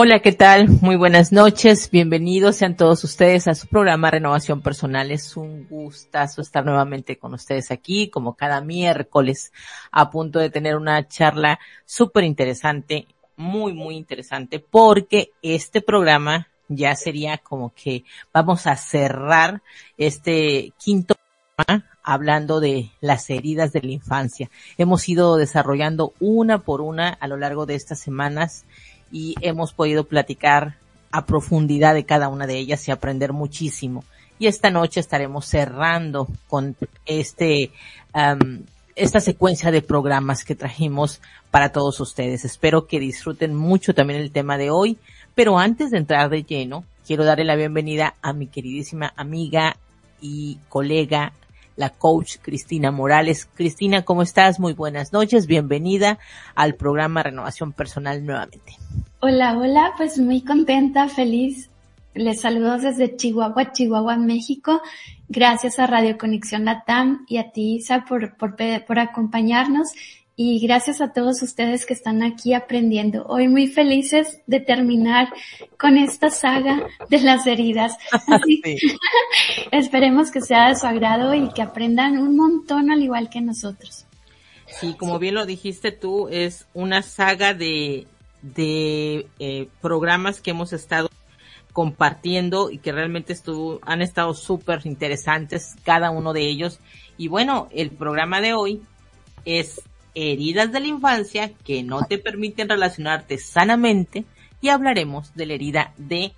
Hola, ¿qué tal? Muy buenas noches. Bienvenidos sean todos ustedes a su programa Renovación Personal. Es un gustazo estar nuevamente con ustedes aquí, como cada miércoles, a punto de tener una charla súper interesante, muy, muy interesante, porque este programa ya sería como que vamos a cerrar este quinto programa hablando de las heridas de la infancia. Hemos ido desarrollando una por una a lo largo de estas semanas y hemos podido platicar a profundidad de cada una de ellas y aprender muchísimo. Y esta noche estaremos cerrando con este, esta secuencia de programas que trajimos para todos ustedes. Espero que disfruten mucho también el tema de hoy, pero antes de entrar de lleno, quiero darle la bienvenida a mi queridísima amiga y colega la coach Cristina Morales. Cristina, ¿cómo estás? Muy buenas noches. Bienvenida al programa Renovación Personal nuevamente. Hola, hola. Pues muy contenta, feliz. Les saludo desde Chihuahua, Chihuahua, México. Gracias a Radio Conexión Latam y a ti, Isa, por, por, por acompañarnos y gracias a todos ustedes que están aquí aprendiendo. Hoy muy felices de terminar con esta saga de las heridas. esperemos que sea de su agrado y que aprendan un montón al igual que nosotros. Sí, como bien lo dijiste tú, es una saga de, de eh, programas que hemos estado compartiendo y que realmente estuvo, han estado súper interesantes cada uno de ellos. Y bueno, el programa de hoy es heridas de la infancia que no te permiten relacionarte sanamente y hablaremos de la herida de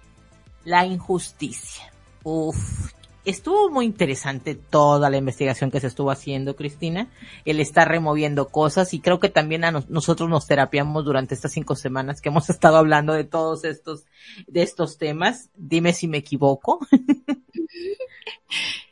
la injusticia. Uf, estuvo muy interesante toda la investigación que se estuvo haciendo, Cristina. Él está removiendo cosas y creo que también a nosotros nos terapiamos durante estas cinco semanas que hemos estado hablando de todos estos, de estos temas. Dime si me equivoco.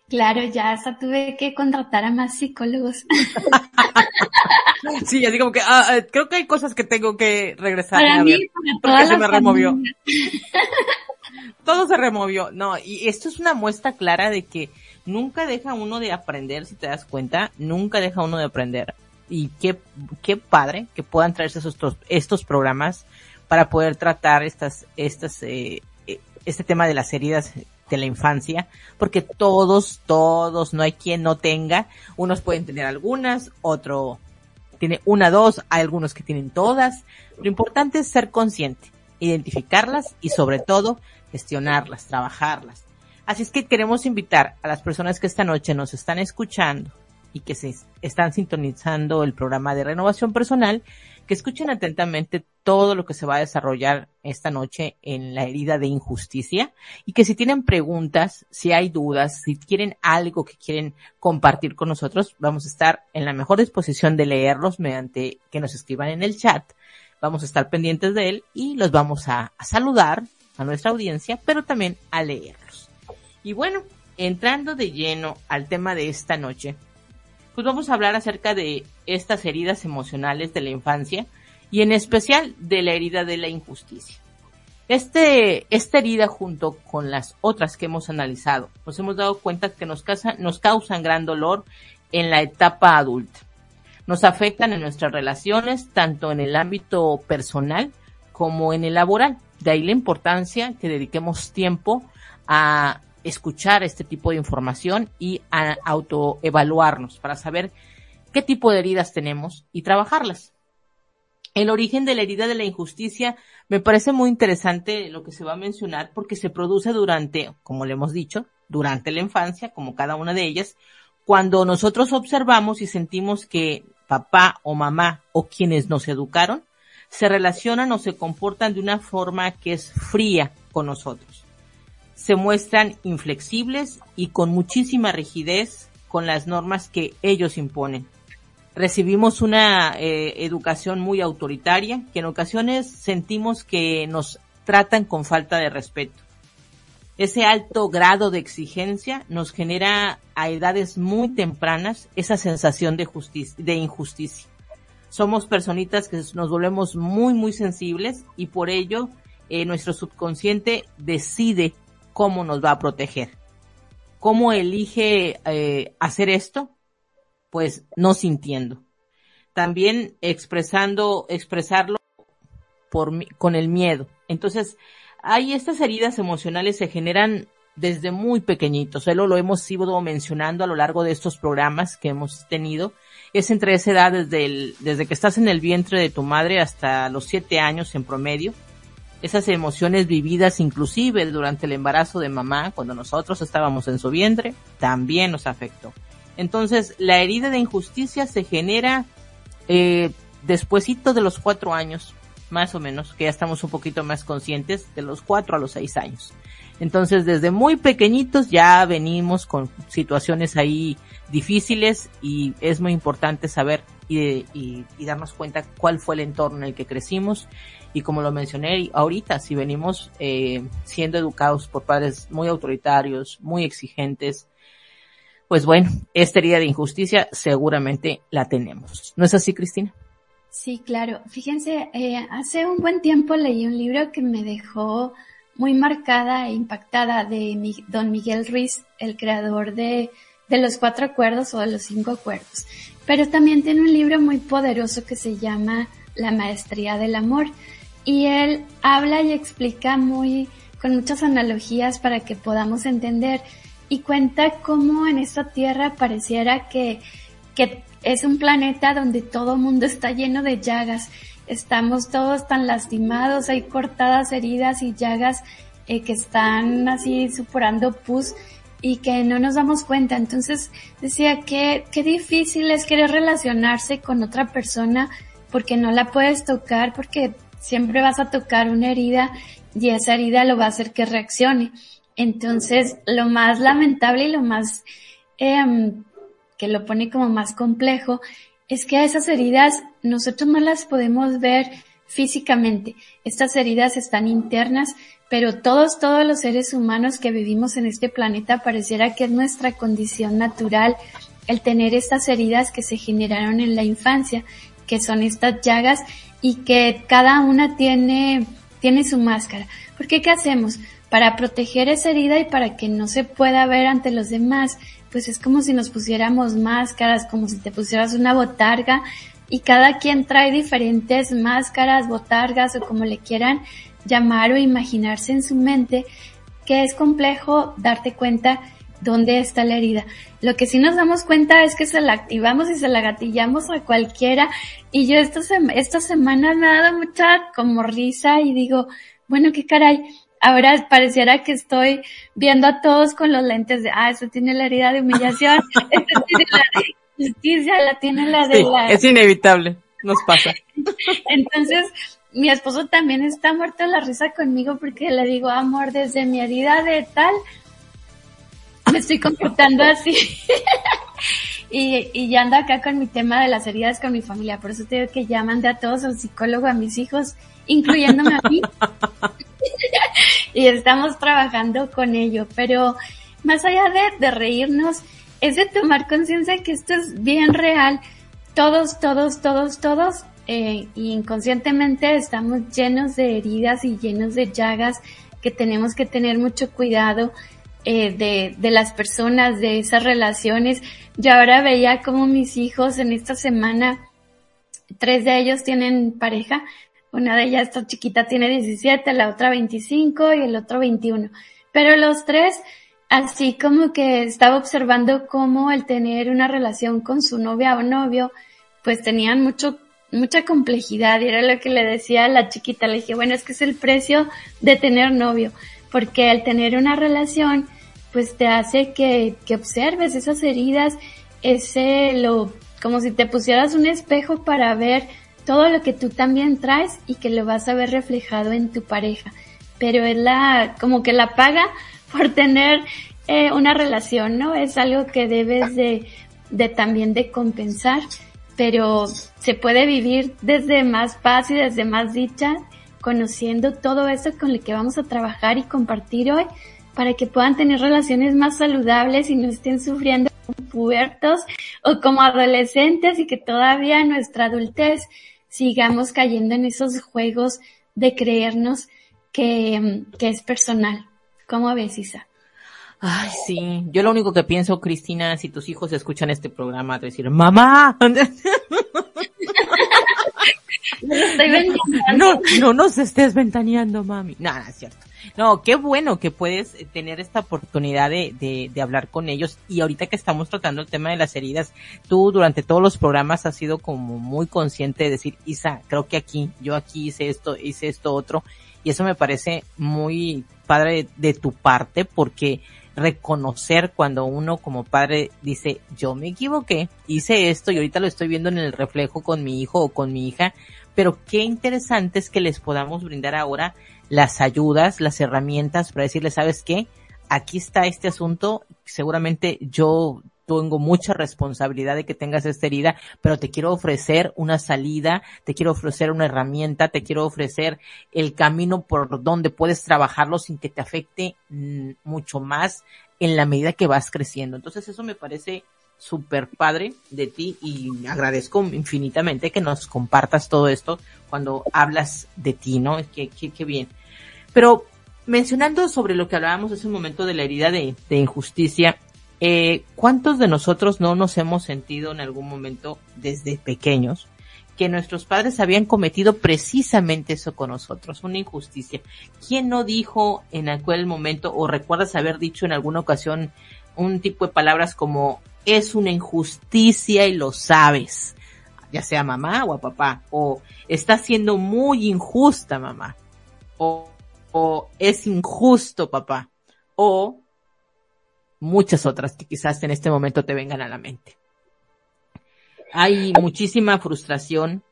Claro, ya hasta tuve que contratar a más psicólogos. sí, así como que ah, ah, creo que hay cosas que tengo que regresar a ver, porque se me removió. Todo se removió. No, y esto es una muestra clara de que nunca deja uno de aprender, si te das cuenta, nunca deja uno de aprender. Y qué, qué padre que puedan traerse estos, estos programas para poder tratar estas, estas, eh, eh este tema de las heridas de la infancia, porque todos, todos, no hay quien no tenga, unos pueden tener algunas, otro tiene una, dos, hay algunos que tienen todas. Lo importante es ser consciente, identificarlas y sobre todo gestionarlas, trabajarlas. Así es que queremos invitar a las personas que esta noche nos están escuchando y que se están sintonizando el programa de renovación personal, que escuchen atentamente todo lo que se va a desarrollar esta noche en la herida de injusticia y que si tienen preguntas, si hay dudas, si quieren algo que quieren compartir con nosotros, vamos a estar en la mejor disposición de leerlos mediante que nos escriban en el chat. Vamos a estar pendientes de él y los vamos a, saludar a nuestra audiencia, pero también a leerlos. Y bueno, entrando de lleno al tema de esta noche, pues vamos a hablar acerca de estas heridas emocionales de la infancia y en especial de la herida de la injusticia. Este, esta herida junto con las otras que hemos analizado, nos hemos dado cuenta que nos, nos causan gran dolor en la etapa adulta. Nos afectan en nuestras relaciones, tanto en el ámbito personal como en el laboral. De ahí la importancia que dediquemos tiempo a escuchar este tipo de información y a autoevaluarnos para saber qué tipo de heridas tenemos y trabajarlas. El origen de la herida de la injusticia me parece muy interesante lo que se va a mencionar porque se produce durante, como le hemos dicho, durante la infancia, como cada una de ellas, cuando nosotros observamos y sentimos que papá o mamá o quienes nos educaron se relacionan o se comportan de una forma que es fría con nosotros se muestran inflexibles y con muchísima rigidez con las normas que ellos imponen. Recibimos una eh, educación muy autoritaria que en ocasiones sentimos que nos tratan con falta de respeto. Ese alto grado de exigencia nos genera a edades muy tempranas esa sensación de, justicia, de injusticia. Somos personitas que nos volvemos muy, muy sensibles y por ello eh, nuestro subconsciente decide cómo nos va a proteger. ¿Cómo elige eh, hacer esto? Pues no sintiendo. También expresando, expresarlo por, con el miedo. Entonces, hay estas heridas emocionales se generan desde muy pequeñitos. Eso lo hemos ido mencionando a lo largo de estos programas que hemos tenido. Es entre esa edad desde, desde que estás en el vientre de tu madre hasta los siete años en promedio. Esas emociones vividas inclusive durante el embarazo de mamá, cuando nosotros estábamos en su vientre, también nos afectó. Entonces, la herida de injusticia se genera eh, despuesito de los cuatro años, más o menos, que ya estamos un poquito más conscientes, de los cuatro a los seis años. Entonces, desde muy pequeñitos ya venimos con situaciones ahí difíciles y es muy importante saber y, y, darnos cuenta cuál fue el entorno en el que crecimos y como lo mencioné ahorita, si venimos eh, siendo educados por padres muy autoritarios, muy exigentes, pues bueno, esta herida de injusticia seguramente la tenemos. ¿No es así, Cristina? Sí, claro. Fíjense, eh, hace un buen tiempo leí un libro que me dejó muy marcada e impactada de don Miguel Ruiz, el creador de, de los cuatro acuerdos o de los cinco acuerdos. Pero también tiene un libro muy poderoso que se llama La Maestría del Amor. Y él habla y explica muy, con muchas analogías para que podamos entender y cuenta cómo en esta tierra pareciera que, que es un planeta donde todo el mundo está lleno de llagas estamos todos tan lastimados, hay cortadas heridas y llagas eh, que están así supurando pus y que no nos damos cuenta. Entonces decía que qué difícil es querer relacionarse con otra persona porque no la puedes tocar porque siempre vas a tocar una herida y esa herida lo va a hacer que reaccione. Entonces lo más lamentable y lo más eh, que lo pone como más complejo es que a esas heridas nosotros no las podemos ver físicamente. Estas heridas están internas, pero todos, todos los seres humanos que vivimos en este planeta pareciera que es nuestra condición natural el tener estas heridas que se generaron en la infancia, que son estas llagas y que cada una tiene, tiene su máscara. Porque ¿qué hacemos? Para proteger esa herida y para que no se pueda ver ante los demás, pues es como si nos pusiéramos máscaras, como si te pusieras una botarga y cada quien trae diferentes máscaras, botargas o como le quieran llamar o imaginarse en su mente, que es complejo darte cuenta dónde está la herida. Lo que sí nos damos cuenta es que se la activamos y se la gatillamos a cualquiera y yo esta, esta semana me ha dado mucha como risa y digo, bueno, qué caray, ahora pareciera que estoy viendo a todos con los lentes de, ah, eso tiene la herida de humillación, esto tiene la de justicia, la tiene la de la... Es inevitable, nos pasa. Entonces, mi esposo también está muerto de la risa conmigo porque le digo, amor, desde mi herida de tal, me estoy comportando así. y, y ya ando acá con mi tema de las heridas con mi familia. Por eso te digo que ya mandé a todos al psicólogo, a mis hijos, incluyéndome a mí. y estamos trabajando con ello, pero más allá de, de reírnos, es de tomar conciencia que esto es bien real. Todos, todos, todos, todos, eh, inconscientemente estamos llenos de heridas y llenos de llagas que tenemos que tener mucho cuidado eh, de, de las personas, de esas relaciones. Yo ahora veía como mis hijos en esta semana, tres de ellos tienen pareja, una de ellas, esta chiquita, tiene 17, la otra 25 y el otro 21. Pero los tres, así como que estaba observando cómo el tener una relación con su novia o novio, pues tenían mucho, mucha complejidad. Y era lo que le decía a la chiquita. Le dije, bueno, es que es el precio de tener novio. Porque al tener una relación, pues te hace que, que observes esas heridas, ese lo, como si te pusieras un espejo para ver todo lo que tú también traes y que lo vas a ver reflejado en tu pareja. Pero es la, como que la paga por tener eh, una relación, ¿no? Es algo que debes de, de también de compensar, pero se puede vivir desde más paz y desde más dicha, conociendo todo eso con lo que vamos a trabajar y compartir hoy para que puedan tener relaciones más saludables y no estén sufriendo como pubertos o como adolescentes y que todavía nuestra adultez sigamos cayendo en esos juegos de creernos que, que es personal. ¿Cómo ves, Isa? Ay, sí. Yo lo único que pienso, Cristina, si tus hijos escuchan este programa, decir, mamá. no, no nos estés ventaneando, mami. No, no es cierto. No, qué bueno que puedes tener esta oportunidad de, de, de, hablar con ellos. Y ahorita que estamos tratando el tema de las heridas, tú durante todos los programas has sido como muy consciente de decir, Isa, creo que aquí, yo aquí hice esto, hice esto otro. Y eso me parece muy padre de, de tu parte porque reconocer cuando uno como padre dice, yo me equivoqué, hice esto y ahorita lo estoy viendo en el reflejo con mi hijo o con mi hija, pero qué interesante es que les podamos brindar ahora las ayudas, las herramientas para decirles, ¿sabes qué? Aquí está este asunto, seguramente yo tengo mucha responsabilidad de que tengas esta herida, pero te quiero ofrecer una salida, te quiero ofrecer una herramienta, te quiero ofrecer el camino por donde puedes trabajarlo sin que te afecte mm, mucho más en la medida que vas creciendo. Entonces eso me parece súper padre de ti y agradezco infinitamente que nos compartas todo esto cuando hablas de ti, ¿no? Qué, qué, qué bien. Pero mencionando sobre lo que hablábamos hace un momento de la herida de, de injusticia, eh, ¿cuántos de nosotros no nos hemos sentido en algún momento desde pequeños que nuestros padres habían cometido precisamente eso con nosotros, una injusticia? ¿Quién no dijo en aquel momento o recuerdas haber dicho en alguna ocasión un tipo de palabras como es una injusticia y lo sabes? ya sea mamá o a papá, o está siendo muy injusta mamá, o, o es injusto papá, o muchas otras que quizás en este momento te vengan a la mente. Hay muchísima frustración,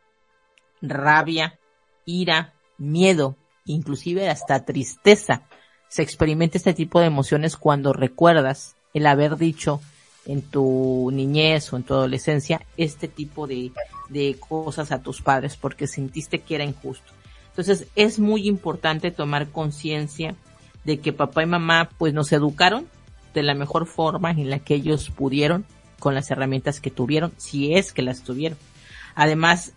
rabia, ira, miedo, inclusive hasta tristeza. Se experimenta este tipo de emociones cuando recuerdas el haber dicho en tu niñez o en tu adolescencia este tipo de, de cosas a tus padres porque sentiste que era injusto. Entonces es muy importante tomar conciencia de que papá y mamá pues nos educaron de la mejor forma en la que ellos pudieron con las herramientas que tuvieron, si es que las tuvieron. Además,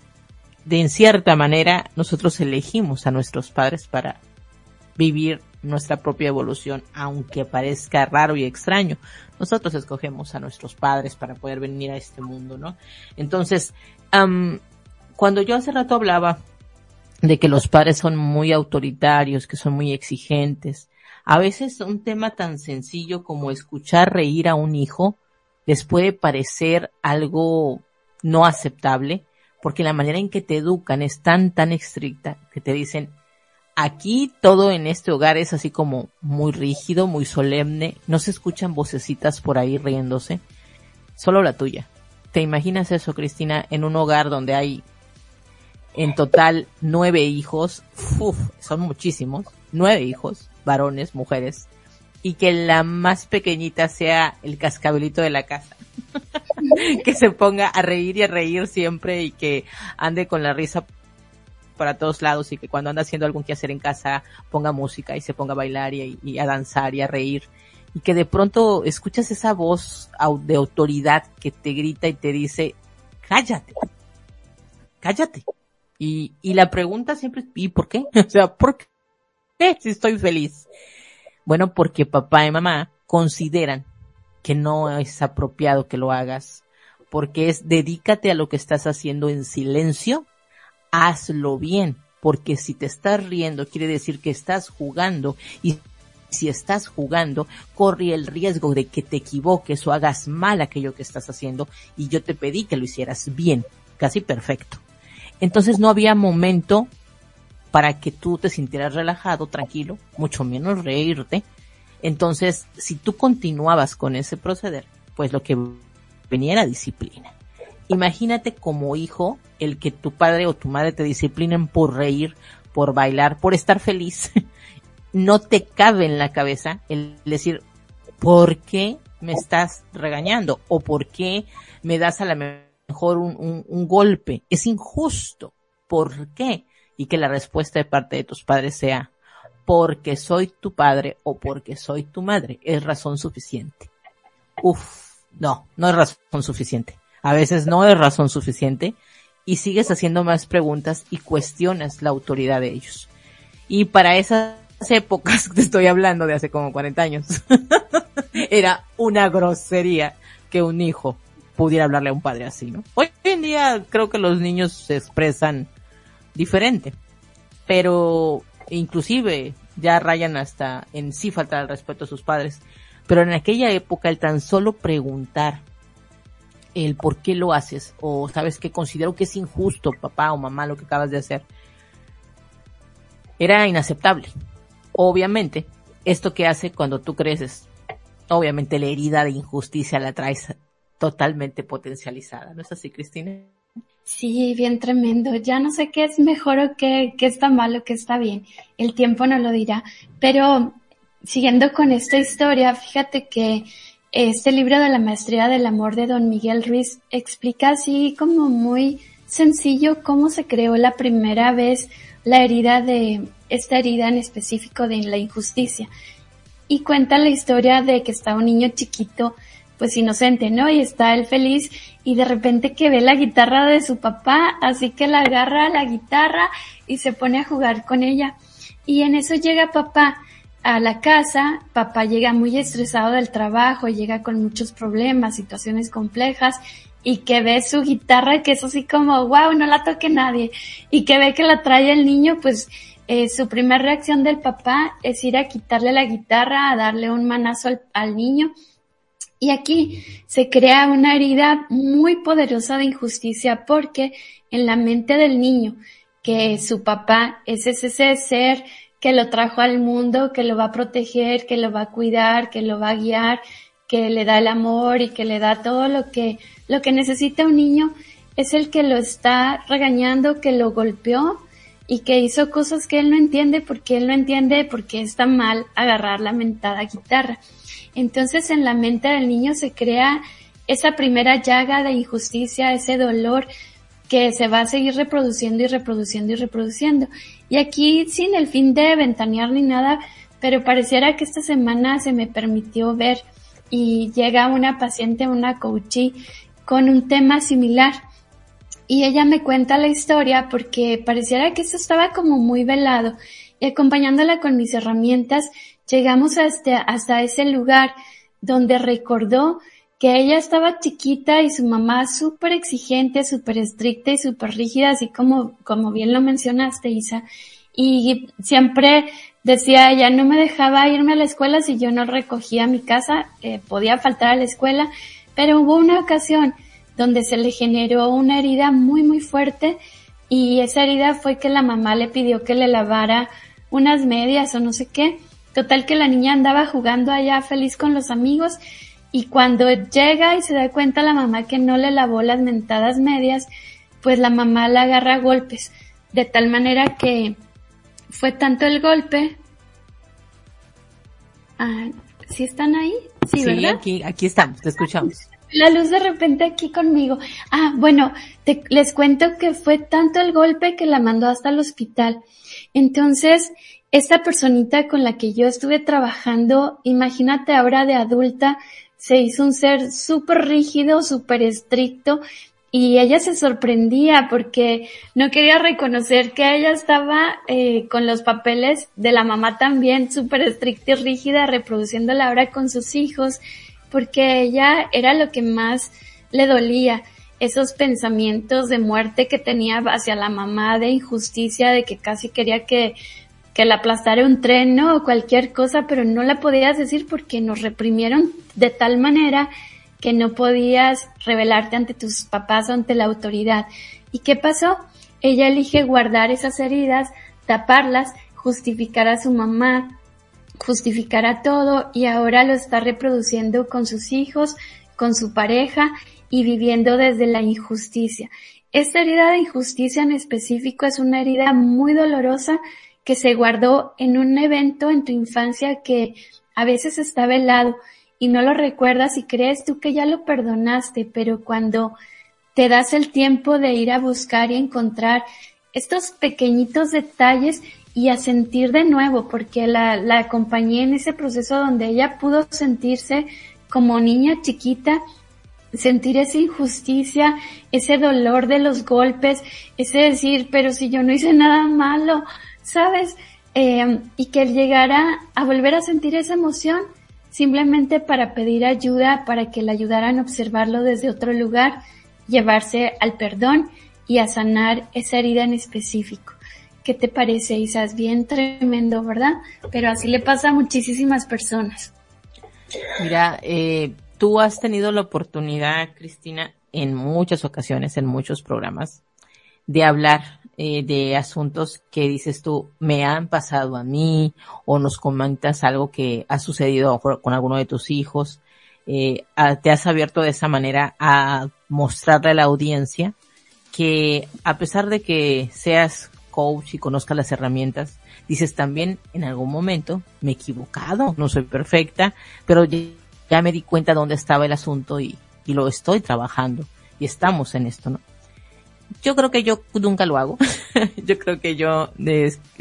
de en cierta manera, nosotros elegimos a nuestros padres para vivir nuestra propia evolución, aunque parezca raro y extraño. Nosotros escogemos a nuestros padres para poder venir a este mundo, ¿no? Entonces, cuando yo hace rato hablaba de que los padres son muy autoritarios, que son muy exigentes, a veces un tema tan sencillo como escuchar reír a un hijo les puede parecer algo no aceptable, porque la manera en que te educan es tan, tan estricta que te dicen, aquí todo en este hogar es así como muy rígido, muy solemne, no se escuchan vocecitas por ahí riéndose, solo la tuya. ¿Te imaginas eso, Cristina, en un hogar donde hay en total nueve hijos? Uf, son muchísimos, nueve hijos varones, mujeres, y que la más pequeñita sea el cascabelito de la casa. que se ponga a reír y a reír siempre y que ande con la risa para todos lados y que cuando anda haciendo algún que hacer en casa ponga música y se ponga a bailar y, a danzar y a reír y que de pronto escuchas esa voz de autoridad que te grita y te dice cállate, cállate. Y, y la pregunta siempre es ¿y por qué? O sea, ¿por qué? si estoy feliz? Bueno, porque papá y mamá consideran que no es apropiado que lo hagas, porque es dedícate a lo que estás haciendo en silencio, hazlo bien, porque si te estás riendo quiere decir que estás jugando y si estás jugando, corre el riesgo de que te equivoques o hagas mal aquello que estás haciendo y yo te pedí que lo hicieras bien, casi perfecto. Entonces no había momento para que tú te sintieras relajado, tranquilo, mucho menos reírte. Entonces, si tú continuabas con ese proceder, pues lo que venía era disciplina. Imagínate como hijo el que tu padre o tu madre te disciplinen por reír, por bailar, por estar feliz. no te cabe en la cabeza el decir, ¿por qué me estás regañando? ¿O por qué me das a la mejor un, un, golpe? Es injusto. ¿Por qué? y que la respuesta de parte de tus padres sea porque soy tu padre o porque soy tu madre es razón suficiente. Uf, no, no es razón suficiente. A veces no es razón suficiente y sigues haciendo más preguntas y cuestionas la autoridad de ellos. Y para esas épocas, te estoy hablando de hace como 40 años, era una grosería que un hijo pudiera hablarle a un padre así, ¿no? Hoy en día creo que los niños se expresan diferente. Pero inclusive ya rayan hasta en sí faltar el respeto a sus padres. Pero en aquella época el tan solo preguntar el por qué lo haces o sabes que considero que es injusto papá o mamá lo que acabas de hacer era inaceptable. Obviamente, esto que hace cuando tú creces, obviamente la herida de injusticia la traes totalmente potencializada, ¿no es así, Cristina? Sí, bien tremendo. Ya no sé qué es mejor o qué, qué está mal o qué está bien. El tiempo no lo dirá. Pero siguiendo con esta historia, fíjate que este libro de la maestría del amor de don Miguel Ruiz explica así como muy sencillo cómo se creó la primera vez la herida de, esta herida en específico de la injusticia. Y cuenta la historia de que está un niño chiquito pues inocente, ¿no? Y está él feliz y de repente que ve la guitarra de su papá, así que la agarra la guitarra y se pone a jugar con ella. Y en eso llega papá a la casa, papá llega muy estresado del trabajo, llega con muchos problemas, situaciones complejas y que ve su guitarra que es así como, wow, no la toque nadie y que ve que la trae el niño, pues eh, su primera reacción del papá es ir a quitarle la guitarra, a darle un manazo al niño. Y aquí se crea una herida muy poderosa de injusticia porque en la mente del niño, que su papá es ese ser que lo trajo al mundo, que lo va a proteger, que lo va a cuidar, que lo va a guiar, que le da el amor y que le da todo lo que, lo que necesita un niño, es el que lo está regañando, que lo golpeó y que hizo cosas que él no entiende porque él no entiende porque está mal agarrar la mentada guitarra. Entonces en la mente del niño se crea esa primera llaga de injusticia, ese dolor que se va a seguir reproduciendo y reproduciendo y reproduciendo. Y aquí sin el fin de ventanear ni nada, pero pareciera que esta semana se me permitió ver y llega una paciente, una coachee, con un tema similar. Y ella me cuenta la historia porque pareciera que esto estaba como muy velado y acompañándola con mis herramientas llegamos hasta, hasta ese lugar donde recordó que ella estaba chiquita y su mamá súper exigente, súper estricta y súper rígida, así como, como bien lo mencionaste, Isa. Y siempre decía ella, no me dejaba irme a la escuela si yo no recogía mi casa, eh, podía faltar a la escuela, pero hubo una ocasión donde se le generó una herida muy, muy fuerte y esa herida fue que la mamá le pidió que le lavara unas medias o no sé qué Total que la niña andaba jugando allá feliz con los amigos y cuando llega y se da cuenta la mamá que no le lavó las mentadas medias, pues la mamá la agarra a golpes, de tal manera que fue tanto el golpe. Ah, ¿Sí están ahí? Sí, ¿verdad? aquí, aquí estamos, te escuchamos. La luz de repente aquí conmigo. Ah, bueno, les cuento que fue tanto el golpe que la mandó hasta el hospital. Entonces, esta personita con la que yo estuve trabajando, imagínate ahora de adulta, se hizo un ser súper rígido, súper estricto, y ella se sorprendía porque no quería reconocer que ella estaba eh, con los papeles de la mamá también súper estricta y rígida, reproduciéndola ahora con sus hijos, porque ella era lo que más le dolía esos pensamientos de muerte que tenía hacia la mamá, de injusticia, de que casi quería que que la aplastara un tren. O cualquier cosa, pero no la podías decir porque nos reprimieron de tal manera que no podías revelarte ante tus papás o ante la autoridad. ¿Y qué pasó? Ella elige guardar esas heridas, taparlas, justificar a su mamá, justificar a todo y ahora lo está reproduciendo con sus hijos, con su pareja y viviendo desde la injusticia. Esta herida de injusticia en específico es una herida muy dolorosa que se guardó en un evento en tu infancia que a veces está velado y no lo recuerdas y crees tú que ya lo perdonaste, pero cuando te das el tiempo de ir a buscar y encontrar estos pequeñitos detalles y a sentir de nuevo, porque la, la acompañé en ese proceso donde ella pudo sentirse como niña chiquita, sentir esa injusticia, ese dolor de los golpes, ese decir, pero si yo no hice nada malo, ¿sabes? Eh, y que él llegara a volver a sentir esa emoción simplemente para pedir ayuda, para que le ayudaran a observarlo desde otro lugar, llevarse al perdón y a sanar esa herida en específico. ¿Qué te parece, Isa? Es bien tremendo, ¿verdad? Pero así le pasa a muchísimas personas. Mira, eh, tú has tenido la oportunidad, Cristina, en muchas ocasiones, en muchos programas, de hablar eh, de asuntos que dices tú, me han pasado a mí, o nos comentas algo que ha sucedido con alguno de tus hijos. Eh, te has abierto de esa manera a mostrarle a la audiencia que a pesar de que seas coach y conozcas las herramientas, dices también en algún momento me he equivocado, no soy perfecta, pero ya, me di cuenta dónde estaba el asunto y, y lo estoy trabajando y estamos en esto, ¿no? Yo creo que yo nunca lo hago. yo creo que yo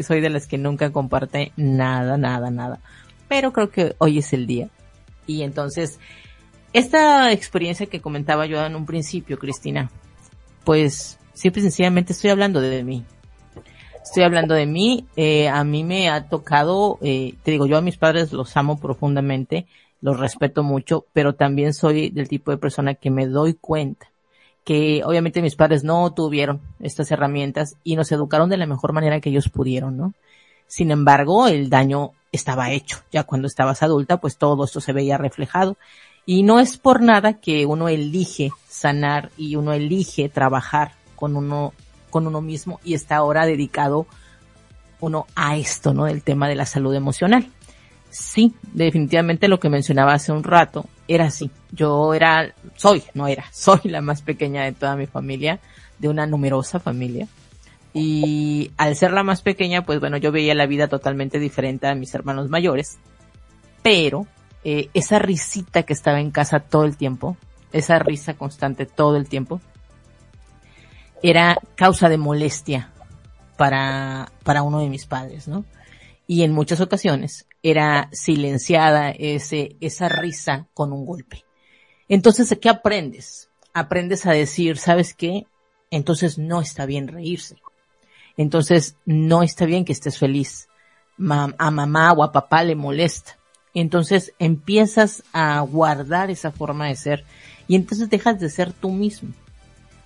soy de las que nunca comparte nada, nada, nada. Pero creo que hoy es el día. Y entonces, esta experiencia que comentaba yo en un principio, Cristina, pues siempre sencillamente estoy hablando de mí. Estoy hablando de mí, eh, a mí me ha tocado, eh, te digo, yo a mis padres los amo profundamente, los respeto mucho, pero también soy del tipo de persona que me doy cuenta que obviamente mis padres no tuvieron estas herramientas y nos educaron de la mejor manera que ellos pudieron, ¿no? Sin embargo, el daño estaba hecho. Ya cuando estabas adulta, pues todo esto se veía reflejado. Y no es por nada que uno elige sanar y uno elige trabajar con uno, con uno mismo y está ahora dedicado uno a esto, ¿no? Del tema de la salud emocional. Sí, definitivamente lo que mencionaba hace un rato era así. Yo era, soy, no era, soy la más pequeña de toda mi familia, de una numerosa familia. Y al ser la más pequeña, pues bueno, yo veía la vida totalmente diferente a mis hermanos mayores. Pero eh, esa risita que estaba en casa todo el tiempo, esa risa constante todo el tiempo, era causa de molestia para, para uno de mis padres, ¿no? Y en muchas ocasiones era silenciada ese, esa risa con un golpe. Entonces, ¿qué aprendes? Aprendes a decir, ¿sabes qué? Entonces no está bien reírse. Entonces no está bien que estés feliz. a mamá o a papá le molesta entonces empiezas a guardar esa forma de ser y entonces dejas de ser tú mismo.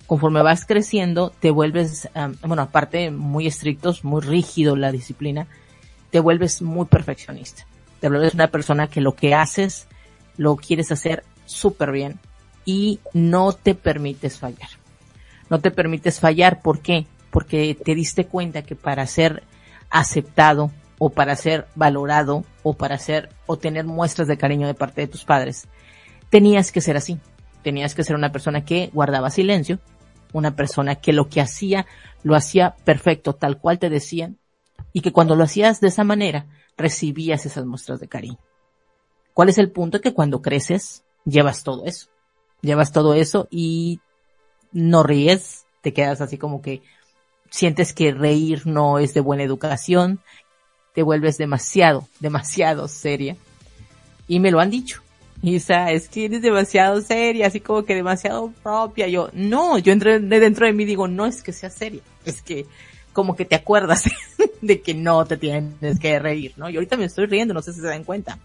Conforme vas creciendo, te vuelves, bueno, aparte muy estrictos, muy rígido la disciplina, te vuelves muy perfeccionista. Te vuelves una persona que lo que haces, lo quieres hacer súper bien y no te permites fallar. No te permites fallar, ¿por qué? Porque te diste cuenta que para ser aceptado, o para ser valorado o para ser o tener muestras de cariño de parte de tus padres. Tenías que ser así. Tenías que ser una persona que guardaba silencio, una persona que lo que hacía lo hacía perfecto, tal cual te decían, y que cuando lo hacías de esa manera recibías esas muestras de cariño. ¿Cuál es el punto? Que cuando creces llevas todo eso. Llevas todo eso y no ríes, te quedas así como que sientes que reír no es de buena educación, te vuelves demasiado, demasiado seria. Y me lo han dicho. Isa, es que eres demasiado seria, así como que demasiado propia. Yo, no, yo entre, dentro de mí digo, no es que sea seria, es que como que te acuerdas de que no te tienes que reír, ¿no? Y ahorita me estoy riendo, no sé si se dan cuenta.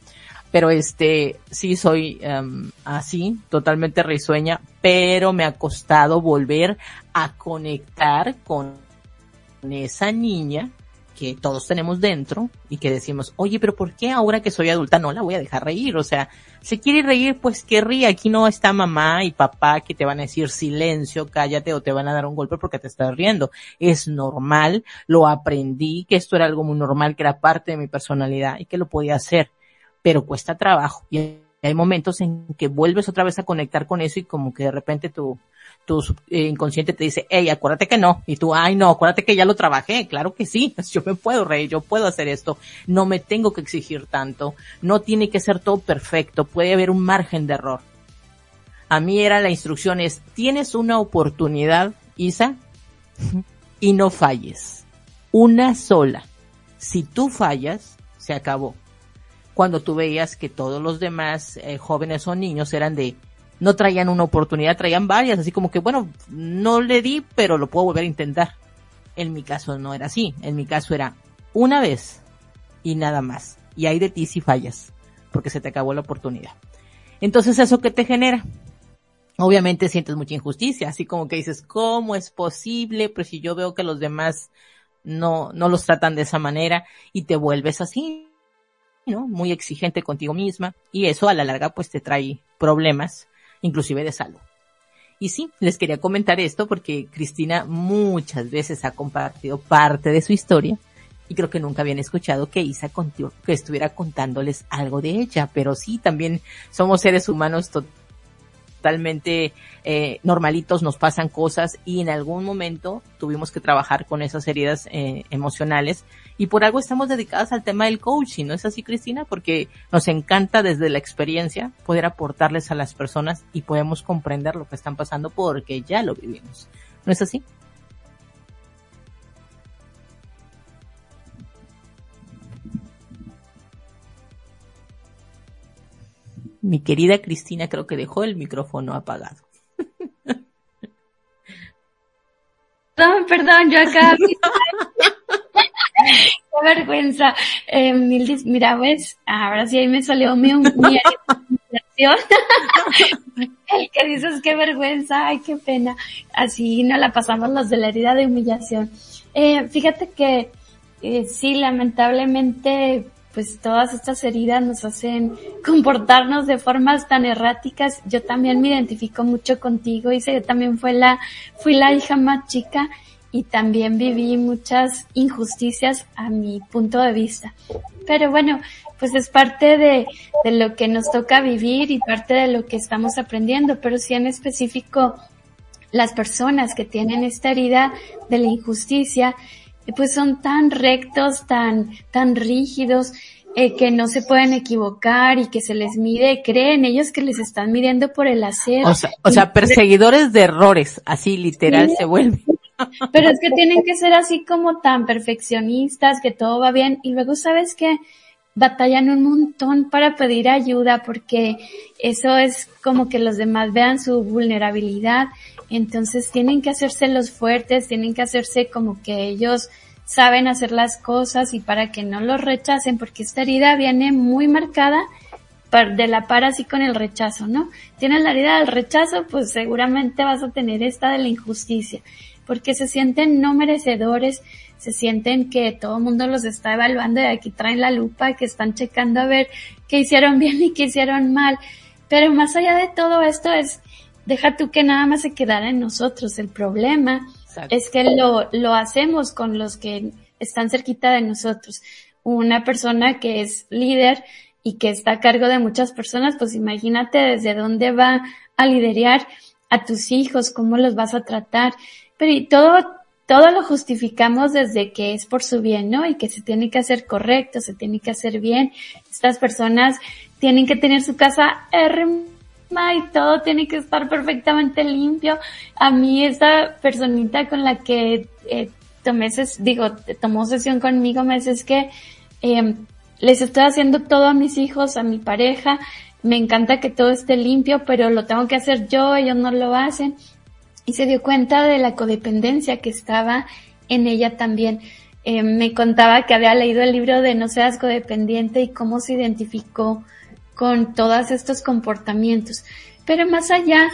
Pero este, sí soy um, así, totalmente risueña, pero me ha costado volver a conectar con esa niña que todos tenemos dentro y que decimos, oye, pero ¿por qué ahora que soy adulta no la voy a dejar reír? O sea, si quiere reír, pues que ríe. Aquí no está mamá y papá que te van a decir silencio, cállate o te van a dar un golpe porque te estás riendo. Es normal, lo aprendí, que esto era algo muy normal, que era parte de mi personalidad y que lo podía hacer, pero cuesta trabajo. Y hay momentos en que vuelves otra vez a conectar con eso y como que de repente tu, tu eh, inconsciente te dice, hey, acuérdate que no. Y tú, ay, no, acuérdate que ya lo trabajé. Claro que sí. Yo me puedo reír, yo puedo hacer esto. No me tengo que exigir tanto. No tiene que ser todo perfecto. Puede haber un margen de error. A mí era la instrucción es, tienes una oportunidad, Isa, y no falles. Una sola. Si tú fallas, se acabó. Cuando tú veías que todos los demás eh, jóvenes o niños eran de, no traían una oportunidad, traían varias, así como que, bueno, no le di, pero lo puedo volver a intentar. En mi caso no era así, en mi caso era una vez y nada más. Y hay de ti si fallas, porque se te acabó la oportunidad. Entonces, ¿eso qué te genera? obviamente sientes mucha injusticia, así como que dices, ¿cómo es posible? Pues si yo veo que los demás no, no los tratan de esa manera y te vuelves así, ¿no? Muy exigente contigo misma y eso a la larga pues te trae problemas, inclusive de salud. Y sí, les quería comentar esto porque Cristina muchas veces ha compartido parte de su historia y creo que nunca habían escuchado que Isa que estuviera contándoles algo de ella, pero sí, también somos seres humanos totalmente eh, normalitos, nos pasan cosas y en algún momento tuvimos que trabajar con esas heridas eh, emocionales y por algo estamos dedicadas al tema del coaching, ¿no es así Cristina? Porque nos encanta desde la experiencia poder aportarles a las personas y podemos comprender lo que están pasando porque ya lo vivimos, ¿no es así? Mi querida Cristina creo que dejó el micrófono apagado. Perdón, perdón, yo acá. Qué vergüenza. Eh, mira, ves, ahora sí ahí me salió mi humillación. El que dices qué vergüenza, ay, qué pena. Así no la pasamos los de la herida de humillación. Eh, fíjate que eh, sí, lamentablemente pues todas estas heridas nos hacen comportarnos de formas tan erráticas. Yo también me identifico mucho contigo y sé, también fue la, fui la hija más chica y también viví muchas injusticias a mi punto de vista. Pero bueno, pues es parte de, de lo que nos toca vivir y parte de lo que estamos aprendiendo, pero sí en específico las personas que tienen esta herida de la injusticia, pues son tan rectos, tan, tan rígidos, eh, que no se pueden equivocar y que se les mide, creen ellos que les están midiendo por el hacer. O sea, o sea perseguidores de errores, así literal se vuelven. Pero es que tienen que ser así como tan perfeccionistas, que todo va bien, y luego sabes que batallan un montón para pedir ayuda porque eso es como que los demás vean su vulnerabilidad entonces tienen que hacerse los fuertes, tienen que hacerse como que ellos saben hacer las cosas y para que no los rechacen, porque esta herida viene muy marcada de la par así con el rechazo, ¿no? Tienes la herida del rechazo, pues seguramente vas a tener esta de la injusticia, porque se sienten no merecedores, se sienten que todo el mundo los está evaluando y aquí traen la lupa, que están checando a ver qué hicieron bien y qué hicieron mal. Pero más allá de todo esto es deja tú que nada más se quedara en nosotros. El problema es que lo, lo hacemos con los que están cerquita de nosotros. Una persona que es líder y que está a cargo de muchas personas, pues imagínate desde dónde va a liderar a tus hijos, cómo los vas a tratar. Pero y todo, todo lo justificamos desde que es por su bien, ¿no? Y que se tiene que hacer correcto, se tiene que hacer bien. Estas personas tienen que tener su casa hermosa y todo tiene que estar perfectamente limpio. A mí esta personita con la que eh, tomé, digo, tomó sesión conmigo me dice que eh, les estoy haciendo todo a mis hijos, a mi pareja, me encanta que todo esté limpio, pero lo tengo que hacer yo, ellos no lo hacen. Y se dio cuenta de la codependencia que estaba en ella también. Eh, me contaba que había leído el libro de No seas codependiente y cómo se identificó con todos estos comportamientos. Pero más allá,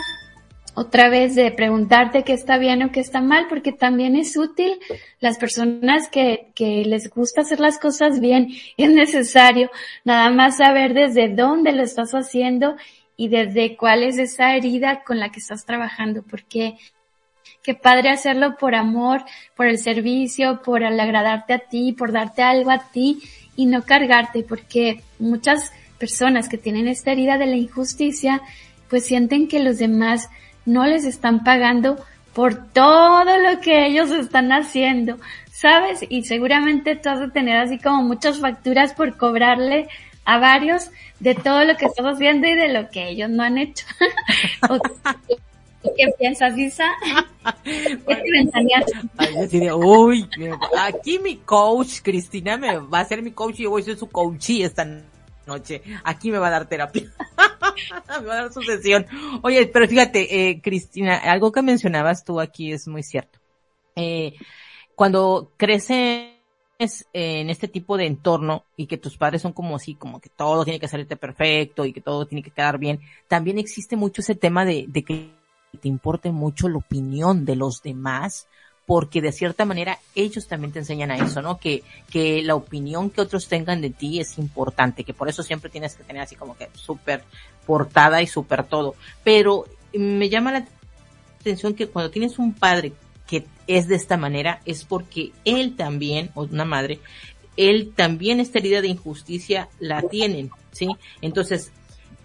otra vez de preguntarte qué está bien o qué está mal, porque también es útil las personas que, que les gusta hacer las cosas bien. Es necesario nada más saber desde dónde lo estás haciendo y desde cuál es esa herida con la que estás trabajando, porque qué padre hacerlo por amor, por el servicio, por agradarte a ti, por darte algo a ti y no cargarte, porque muchas personas que tienen esta herida de la injusticia, pues sienten que los demás no les están pagando por todo lo que ellos están haciendo, ¿sabes? Y seguramente tú vas a tener así como muchas facturas por cobrarle a varios de todo lo que estás haciendo y de lo que ellos no han hecho. ¿Qué piensas, Isa? Uy, aquí mi coach, Cristina, me va a ser mi coach y yo voy a ser su coachí esta noche. Aquí me va a dar terapia. me va a dar su sesión. Oye, pero fíjate, eh, Cristina, algo que mencionabas tú aquí es muy cierto. Eh, cuando crecen en este tipo de entorno y que tus padres son como así, como que todo tiene que salirte perfecto y que todo tiene que quedar bien, también existe mucho ese tema de que te importe mucho la opinión de los demás, porque de cierta manera ellos también te enseñan a eso, ¿no? Que, que la opinión que otros tengan de ti es importante, que por eso siempre tienes que tener así como que súper portada y súper todo. Pero me llama la atención que cuando tienes un padre que es de esta manera, es porque él también, o una madre, él también esta herida de injusticia la tienen, ¿sí? Entonces,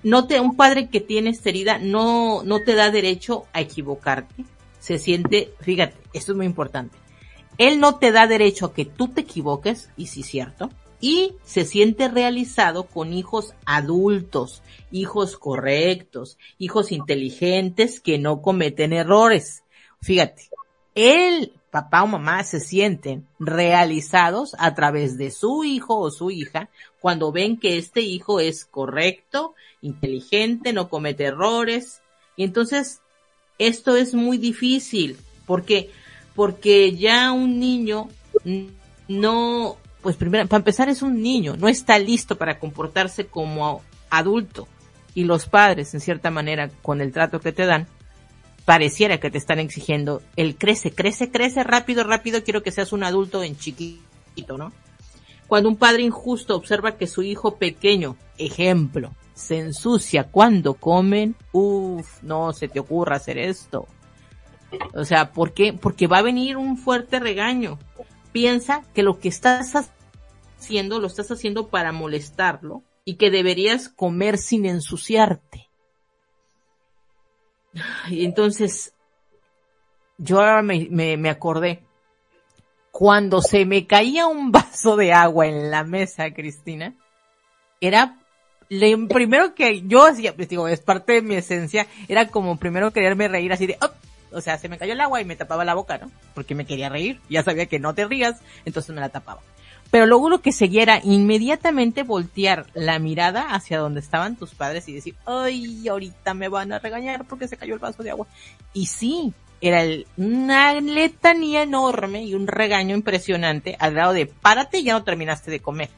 no te, un padre que tiene esta herida no, no te da derecho a equivocarte, se siente, fíjate, esto es muy importante. Él no te da derecho a que tú te equivoques, y sí cierto, y se siente realizado con hijos adultos, hijos correctos, hijos inteligentes que no cometen errores. Fíjate, él, papá o mamá, se sienten realizados a través de su hijo o su hija cuando ven que este hijo es correcto, inteligente, no comete errores. Y entonces esto es muy difícil. porque Porque ya un niño no, pues primero, para empezar es un niño, no está listo para comportarse como adulto. Y los padres, en cierta manera, con el trato que te dan, pareciera que te están exigiendo el crece, crece, crece rápido, rápido, quiero que seas un adulto en chiquito, ¿no? Cuando un padre injusto observa que su hijo pequeño, ejemplo, se ensucia cuando comen, uff, no se te ocurra hacer esto. O sea, ¿por qué? Porque va a venir un fuerte regaño. Piensa que lo que estás haciendo lo estás haciendo para molestarlo y que deberías comer sin ensuciarte. Y entonces, yo ahora me, me, me acordé. Cuando se me caía un vaso de agua en la mesa, Cristina, era le, primero que yo hacía, pues digo, es parte de mi esencia, era como primero quererme reír así de, o sea, se me cayó el agua y me tapaba la boca, ¿no? Porque me quería reír, ya sabía que no te rías, entonces me la tapaba. Pero luego lo que seguía era inmediatamente voltear la mirada hacia donde estaban tus padres y decir, ay, ahorita me van a regañar porque se cayó el vaso de agua. Y sí, era el, una letanía enorme y un regaño impresionante al grado de, párate ya no terminaste de comer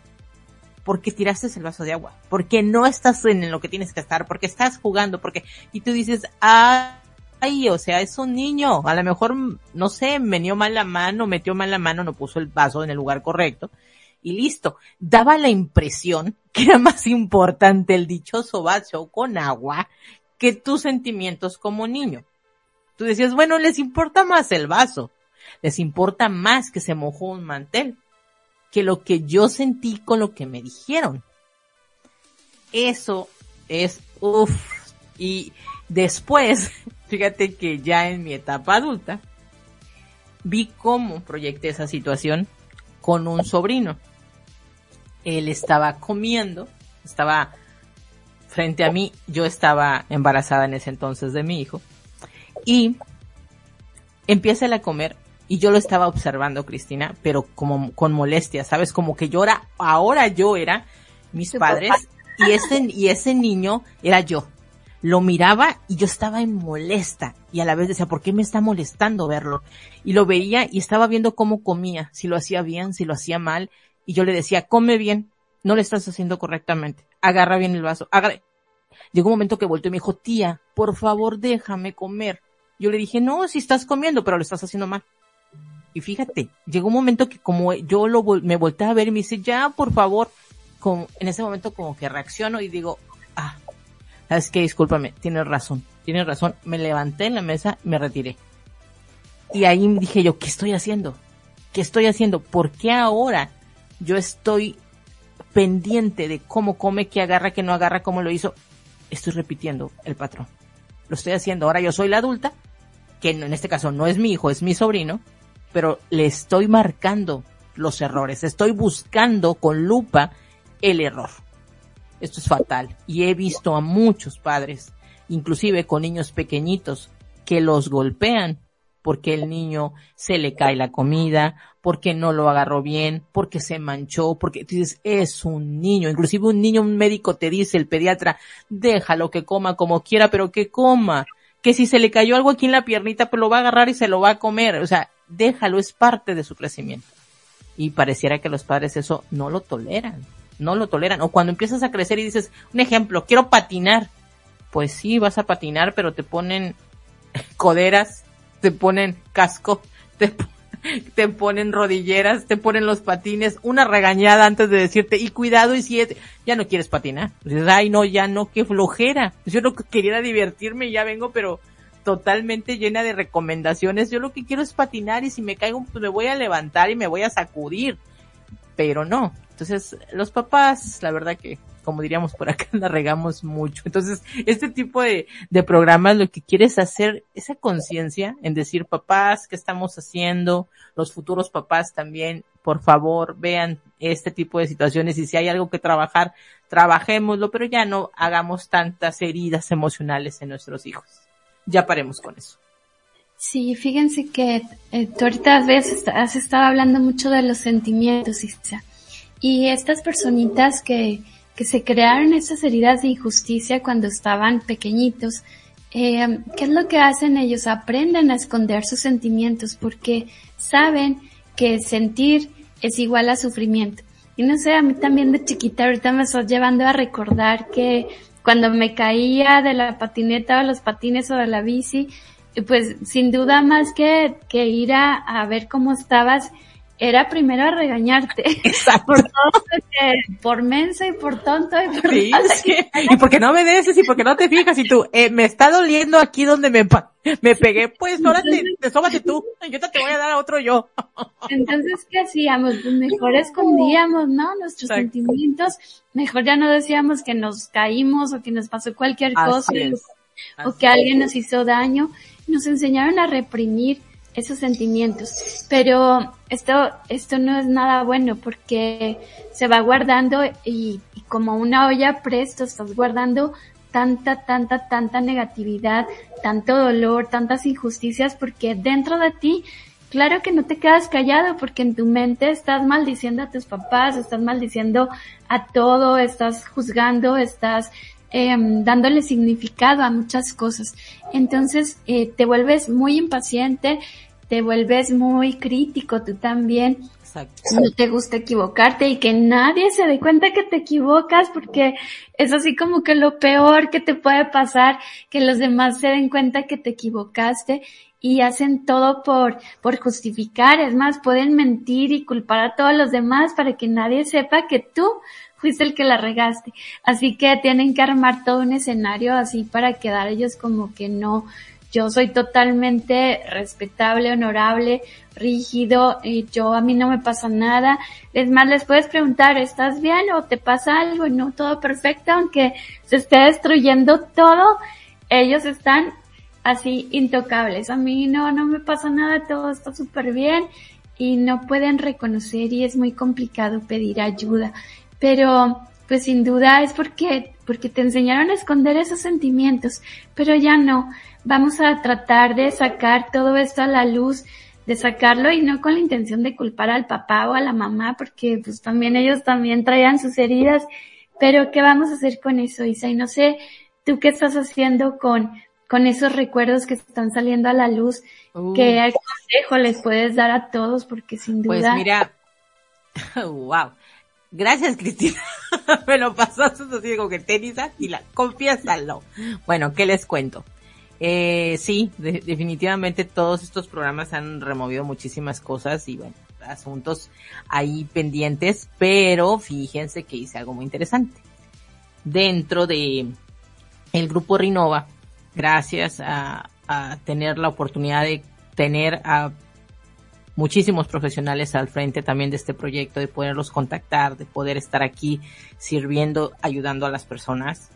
porque tiraste el vaso de agua, porque no estás en lo que tienes que estar, porque estás jugando, porque, y tú dices, ay, o sea, es un niño, a lo mejor, no sé, metió mal la mano, metió mal la mano, no puso el vaso en el lugar correcto, y listo. Daba la impresión que era más importante el dichoso vaso con agua que tus sentimientos como niño. Tú decías, bueno, les importa más el vaso, les importa más que se mojó un mantel que lo que yo sentí con lo que me dijeron. Eso es uff. Y después, fíjate que ya en mi etapa adulta, vi cómo proyecté esa situación con un sobrino. Él estaba comiendo, estaba frente a mí, yo estaba embarazada en ese entonces de mi hijo, y empieza a comer y yo lo estaba observando, Cristina, pero como con molestia, ¿sabes? Como que yo era, ahora yo era mis padres y ese, y ese niño era yo. Lo miraba y yo estaba en molesta y a la vez decía, ¿por qué me está molestando verlo? Y lo veía y estaba viendo cómo comía, si lo hacía bien, si lo hacía mal y yo le decía, come bien, no le estás haciendo correctamente, agarra bien el vaso, agarra. Llegó un momento que volteó y me dijo, tía, por favor déjame comer. Yo le dije, no, si estás comiendo, pero lo estás haciendo mal. Y fíjate, llegó un momento que como yo lo me volteé a ver y me dice, ya, por favor, con, en ese momento como que reacciono y digo, ah, sabes que discúlpame, tienes razón, tienes razón. Me levanté en la mesa, me retiré. Y ahí dije yo, ¿qué estoy haciendo? ¿Qué estoy haciendo? ¿Por qué ahora yo estoy pendiente de cómo come, qué agarra, qué no agarra, cómo lo hizo? Estoy repitiendo el patrón. Lo estoy haciendo. Ahora yo soy la adulta, que en este caso no es mi hijo, es mi sobrino, pero le estoy marcando los errores, estoy buscando con lupa el error. Esto es fatal. Y he visto a muchos padres, inclusive con niños pequeñitos, que los golpean porque el niño se le cae la comida, porque no lo agarró bien, porque se manchó, porque dices, es un niño, inclusive un niño, un médico te dice, el pediatra, déjalo que coma como quiera, pero que coma, que si se le cayó algo aquí en la piernita, pues lo va a agarrar y se lo va a comer, o sea, déjalo, es parte de su crecimiento. Y pareciera que los padres eso no lo toleran, no lo toleran. O cuando empiezas a crecer y dices, un ejemplo, quiero patinar. Pues sí, vas a patinar, pero te ponen coderas, te ponen casco, te, te ponen rodilleras, te ponen los patines, una regañada antes de decirte, y cuidado, y si ya no quieres patinar. Dices, ay no, ya no, qué flojera. Yo que quería divertirme y ya vengo, pero totalmente llena de recomendaciones. Yo lo que quiero es patinar y si me caigo, pues me voy a levantar y me voy a sacudir. Pero no. Entonces, los papás, la verdad que como diríamos por acá, la regamos mucho. Entonces, este tipo de, de programas lo que quiere es hacer esa conciencia en decir, papás, ¿qué estamos haciendo? Los futuros papás también, por favor, vean este tipo de situaciones y si hay algo que trabajar, trabajémoslo, pero ya no hagamos tantas heridas emocionales en nuestros hijos. Ya paremos con eso. Sí, fíjense que eh, tú ahorita has estado hablando mucho de los sentimientos. Y estas personitas que, que se crearon esas heridas de injusticia cuando estaban pequeñitos, eh, ¿qué es lo que hacen ellos? Aprenden a esconder sus sentimientos porque saben que sentir es igual a sufrimiento. Y no sé, a mí también de chiquita ahorita me estoy llevando a recordar que cuando me caía de la patineta o los patines o de la bici, pues sin duda más que, que ir a, a ver cómo estabas, era primero a regañarte. Exacto. Por todo, por mensa y por tonto y por sí, Y porque no me obedeces y porque no te fijas y tú, eh, me está doliendo aquí donde me, me pegué, pues ahora te, te tú, yo te, voy a dar a otro yo. Entonces, ¿qué hacíamos? Pues mejor escondíamos, ¿no? Nuestros sentimientos, mejor ya no decíamos que nos caímos o que nos pasó cualquier cosa o que alguien nos hizo daño. Nos enseñaron a reprimir esos sentimientos. Pero esto, esto no es nada bueno porque se va guardando y, como una olla presto estás guardando tanta, tanta, tanta negatividad, tanto dolor, tantas injusticias porque dentro de ti Claro que no te quedas callado porque en tu mente estás maldiciendo a tus papás, estás maldiciendo a todo, estás juzgando, estás eh, dándole significado a muchas cosas. Entonces eh, te vuelves muy impaciente, te vuelves muy crítico tú también. Exacto. No te gusta equivocarte y que nadie se dé cuenta que te equivocas porque es así como que lo peor que te puede pasar, que los demás se den cuenta que te equivocaste y hacen todo por, por justificar. Es más, pueden mentir y culpar a todos los demás para que nadie sepa que tú fuiste el que la regaste. Así que tienen que armar todo un escenario así para quedar ellos como que no, yo soy totalmente respetable, honorable, rígido, y yo a mí no me pasa nada. Es más, les puedes preguntar, ¿estás bien o te pasa algo? No, todo perfecto, aunque se esté destruyendo todo, ellos están así intocables. A mí no, no me pasa nada, todo está súper bien y no pueden reconocer y es muy complicado pedir ayuda pero pues sin duda es porque, porque te enseñaron a esconder esos sentimientos, pero ya no. Vamos a tratar de sacar todo esto a la luz, de sacarlo y no con la intención de culpar al papá o a la mamá, porque pues también ellos también traían sus heridas, pero ¿qué vamos a hacer con eso, Isa? Y no sé, tú qué estás haciendo con, con esos recuerdos que están saliendo a la luz, qué consejo les puedes dar a todos, porque sin pues duda. Pues mira, wow. Gracias, Cristina. Me lo pasaste así como que tenis y la confiésalo. Bueno, ¿qué les cuento? Eh, sí, definitivamente todos estos programas han removido muchísimas cosas y bueno, asuntos ahí pendientes, pero fíjense que hice algo muy interesante. Dentro de el grupo Rinova, gracias a, a tener la oportunidad de tener a muchísimos profesionales al frente también de este proyecto, de poderlos contactar, de poder estar aquí sirviendo, ayudando a las personas.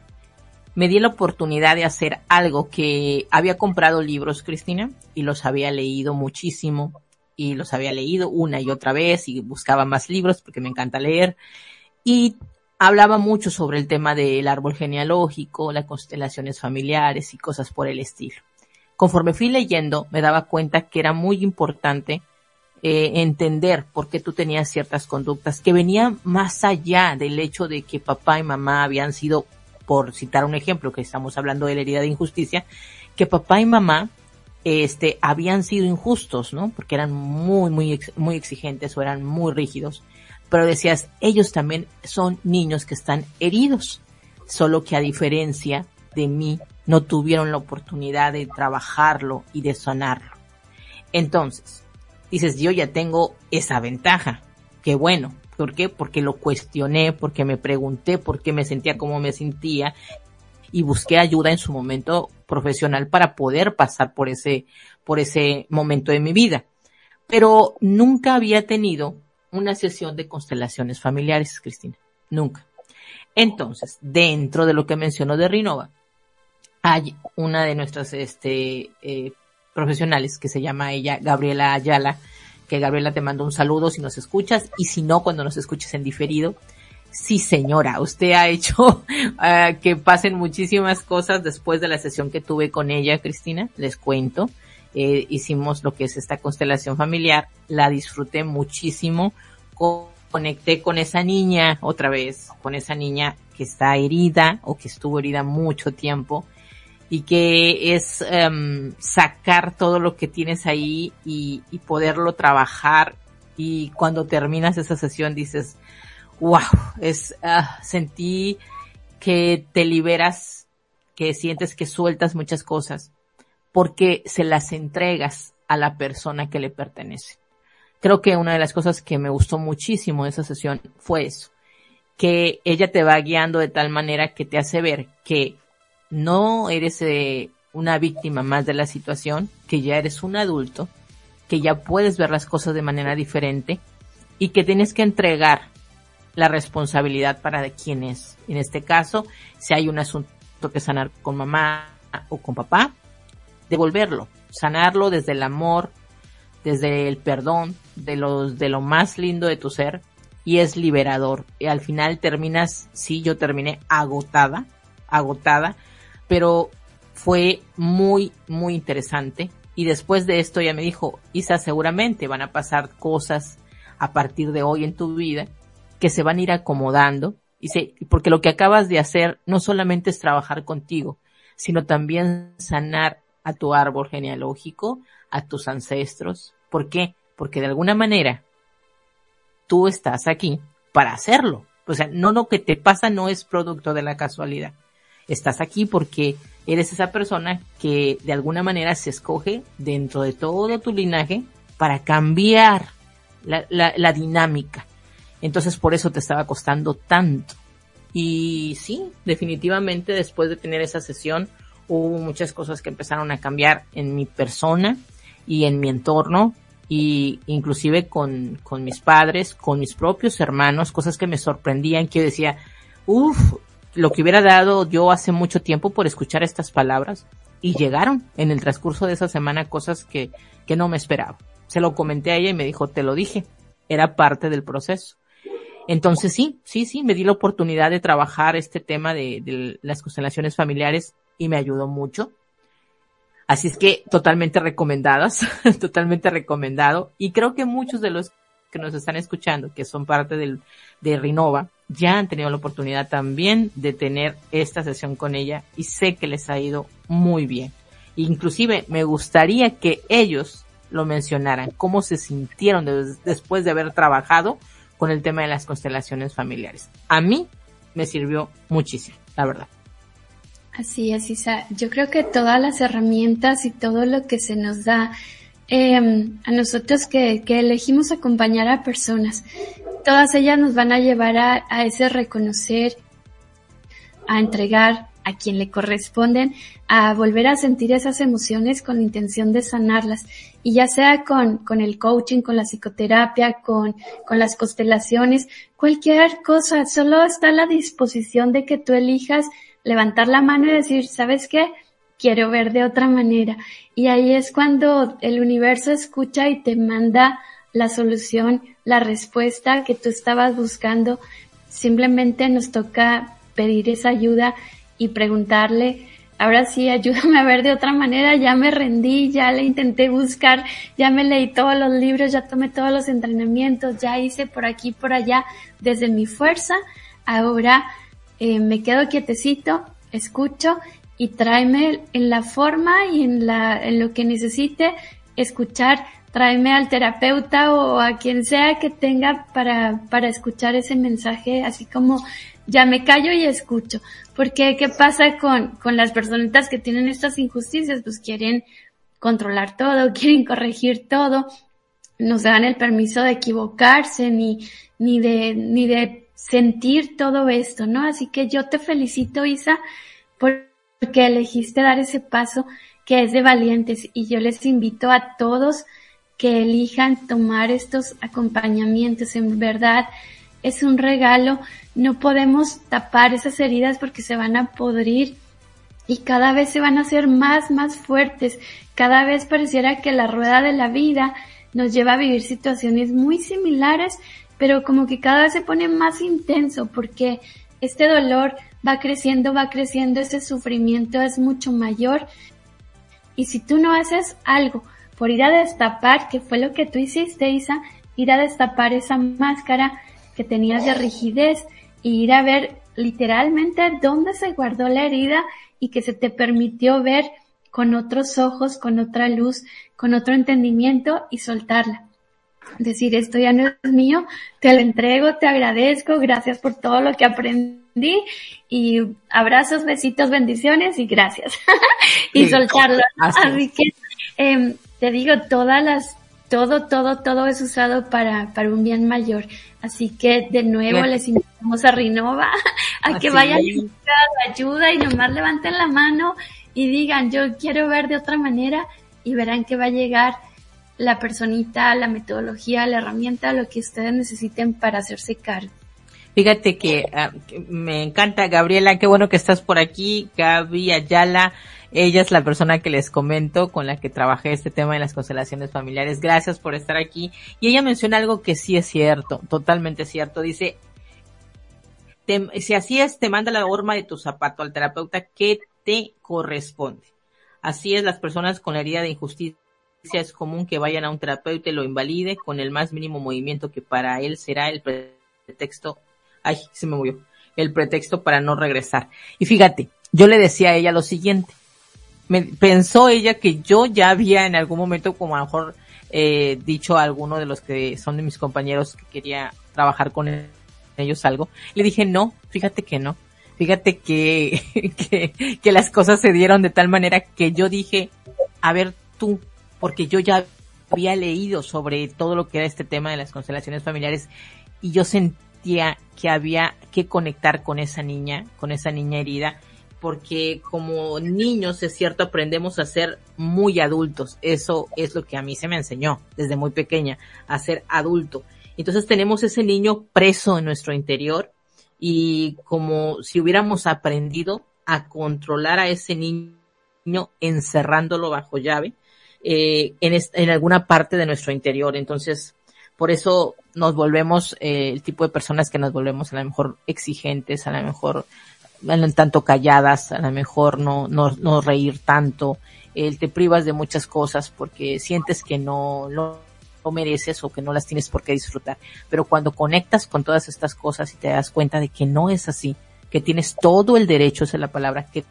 Me di la oportunidad de hacer algo que había comprado libros, Cristina, y los había leído muchísimo, y los había leído una y otra vez, y buscaba más libros porque me encanta leer, y hablaba mucho sobre el tema del árbol genealógico, las constelaciones familiares y cosas por el estilo. Conforme fui leyendo, me daba cuenta que era muy importante eh, entender por qué tú tenías ciertas conductas que venían más allá del hecho de que papá y mamá habían sido, por citar un ejemplo, que estamos hablando de la herida de injusticia, que papá y mamá este, habían sido injustos, ¿no? Porque eran muy, muy, muy exigentes o eran muy rígidos. Pero decías, ellos también son niños que están heridos, solo que a diferencia de mí, no tuvieron la oportunidad de trabajarlo y de sanarlo. Entonces, dices, yo ya tengo esa ventaja. Qué bueno. ¿Por qué? Porque lo cuestioné, porque me pregunté por qué me sentía como me sentía y busqué ayuda en su momento profesional para poder pasar por ese, por ese momento de mi vida. Pero nunca había tenido una sesión de constelaciones familiares, Cristina. Nunca. Entonces, dentro de lo que mencionó de Rinova, hay una de nuestras este, eh, profesionales que se llama ella Gabriela Ayala, que Gabriela te mando un saludo si nos escuchas y si no, cuando nos escuches en diferido. Sí, señora, usted ha hecho ah, que pasen muchísimas cosas después de la sesión que tuve con ella, Cristina, les cuento. Eh, hicimos lo que es esta constelación familiar, la disfruté muchísimo, conecté con esa niña otra vez, con esa niña que está herida o que estuvo herida mucho tiempo y que es em, sacar todo lo que tienes ahí y, y, poderlo trabajar y cuando terminas esa sesión dices, wow, es, uh, sentí que te liberas, que sientes que sueltas muchas cosas porque se las entregas a la persona que le pertenece. Creo que una de las cosas que me gustó muchísimo de esa sesión fue eso, que ella te va guiando de tal manera que te hace ver que no eres eh, una víctima más de la situación, que ya eres un adulto, que ya puedes ver las cosas de manera diferente y que tienes que entregar la responsabilidad para de quién es. En este caso, si hay un asunto que sanar con mamá o con papá, devolverlo, sanarlo desde el amor, desde el perdón, de los, de lo más lindo de tu ser, y es liberador. Y al final terminas, sí, yo terminé agotada, agotada, pero fue muy, muy interesante. Y después de esto ella me dijo, Isa, seguramente van a pasar cosas a partir de hoy en tu vida que se van a ir acomodando. Dice, porque lo que acabas de hacer no solamente es trabajar contigo, sino también sanar a tu árbol genealógico, a tus ancestros. ¿Por qué? Porque de alguna manera tú estás aquí para hacerlo. O sea, no lo que te pasa no es producto de la casualidad estás aquí porque eres esa persona que de alguna manera se escoge dentro de todo tu linaje para cambiar la, la, dinámica. Entonces por eso te estaba costando tanto. Y sí, definitivamente después de tener esa sesión hubo muchas cosas que empezaron a cambiar en mi persona y en mi entorno y inclusive con, con mis padres, con mis propios hermanos, cosas que me sorprendían, que yo decía, uff, lo que hubiera dado yo hace mucho tiempo por escuchar estas palabras y llegaron en el transcurso de esa semana cosas que, que no me esperaba. Se lo comenté a ella y me dijo, te lo dije, era parte del proceso. Entonces sí, sí, sí, me di la oportunidad de trabajar este tema de, las constelaciones familiares y me ayudó mucho. Así es que totalmente recomendadas, totalmente recomendado. Y creo que muchos de los que nos están escuchando, que son parte del, de Rinova, ya han tenido la oportunidad también de tener esta sesión con ella y sé que les ha ido muy bien. Inclusive me gustaría que ellos lo mencionaran, cómo se sintieron después de haber trabajado con el tema de las constelaciones familiares. A mí me sirvió muchísimo, la verdad. Así es, Isa. Yo creo que todas las herramientas y todo lo que se nos da eh, a nosotros que, que, elegimos acompañar a personas todas ellas nos van a llevar a, ese reconocer, a entregar a quien le corresponden, a volver a sentir esas emociones con la intención de sanarlas. Y ya sea con, con el coaching, con la psicoterapia, con, con las constelaciones, cualquier cosa, solo está a la disposición de que tú elijas levantar la mano y decir, ¿sabes qué? Quiero ver de otra manera. Y ahí es cuando el universo escucha y te manda la solución, la respuesta que tú estabas buscando. Simplemente nos toca pedir esa ayuda y preguntarle, ahora sí, ayúdame a ver de otra manera, ya me rendí, ya le intenté buscar, ya me leí todos los libros, ya tomé todos los entrenamientos, ya hice por aquí, por allá, desde mi fuerza, ahora eh, me quedo quietecito, escucho y tráeme en la forma y en, la, en lo que necesite escuchar, tráeme al terapeuta o a quien sea que tenga para, para escuchar ese mensaje, así como ya me callo y escucho. Porque, ¿qué pasa con, con las personitas que tienen estas injusticias? Pues quieren controlar todo, quieren corregir todo, no se dan el permiso de equivocarse ni, ni de, ni de sentir todo esto, ¿no? Así que yo te felicito, Isa, porque elegiste dar ese paso que es de valientes y yo les invito a todos que elijan tomar estos acompañamientos. En verdad, es un regalo. No podemos tapar esas heridas porque se van a podrir y cada vez se van a hacer más, más fuertes. Cada vez pareciera que la rueda de la vida nos lleva a vivir situaciones muy similares, pero como que cada vez se pone más intenso porque este dolor va creciendo, va creciendo, ese sufrimiento es mucho mayor. Y si tú no haces algo por ir a destapar, que fue lo que tú hiciste, Isa, ir a destapar esa máscara que tenías de rigidez e ir a ver literalmente dónde se guardó la herida y que se te permitió ver con otros ojos, con otra luz, con otro entendimiento y soltarla. Decir, esto ya no es mío, te lo entrego, te agradezco, gracias por todo lo que aprendí y abrazos, besitos, bendiciones y gracias. y soltarlo. Así, que eh, te digo, todas las, todo, todo, todo es usado para, para un bien mayor. Así que de nuevo les invitamos a Rinova a que vayan a buscar ayuda y nomás levanten la mano y digan, yo quiero ver de otra manera y verán que va a llegar la personita, la metodología, la herramienta, lo que ustedes necesiten para hacerse cargo. Fíjate que, ah, me encanta, Gabriela, qué bueno que estás por aquí, Gaby Ayala, ella es la persona que les comento con la que trabajé este tema de las constelaciones familiares. Gracias por estar aquí. Y ella menciona algo que sí es cierto, totalmente cierto. Dice, si así es, te manda la horma de tu zapato al terapeuta que te corresponde. Así es, las personas con la herida de injusticia es común que vayan a un terapeuta y lo invalide con el más mínimo movimiento que para él será el pretexto, ay, se me movió, el pretexto para no regresar. Y fíjate, yo le decía a ella lo siguiente, me pensó ella que yo ya había en algún momento como a lo mejor eh, dicho a alguno de los que son de mis compañeros que quería trabajar con ellos algo. Le dije, no, fíjate que no. Fíjate que, que, que las cosas se dieron de tal manera que yo dije, a ver tú, porque yo ya había leído sobre todo lo que era este tema de las constelaciones familiares y yo sentía que había que conectar con esa niña, con esa niña herida, porque como niños, es cierto, aprendemos a ser muy adultos. Eso es lo que a mí se me enseñó desde muy pequeña, a ser adulto. Entonces tenemos ese niño preso en nuestro interior y como si hubiéramos aprendido a controlar a ese niño encerrándolo bajo llave eh, en, en alguna parte de nuestro interior. Entonces, por eso nos volvemos eh, el tipo de personas que nos volvemos a lo mejor exigentes, a lo mejor tanto calladas, a lo mejor no, no, no reír tanto, eh, te privas de muchas cosas porque sientes que no, no, mereces o que no las tienes por qué disfrutar. Pero cuando conectas con todas estas cosas y te das cuenta de que no es así, que tienes todo el derecho, esa es la palabra, que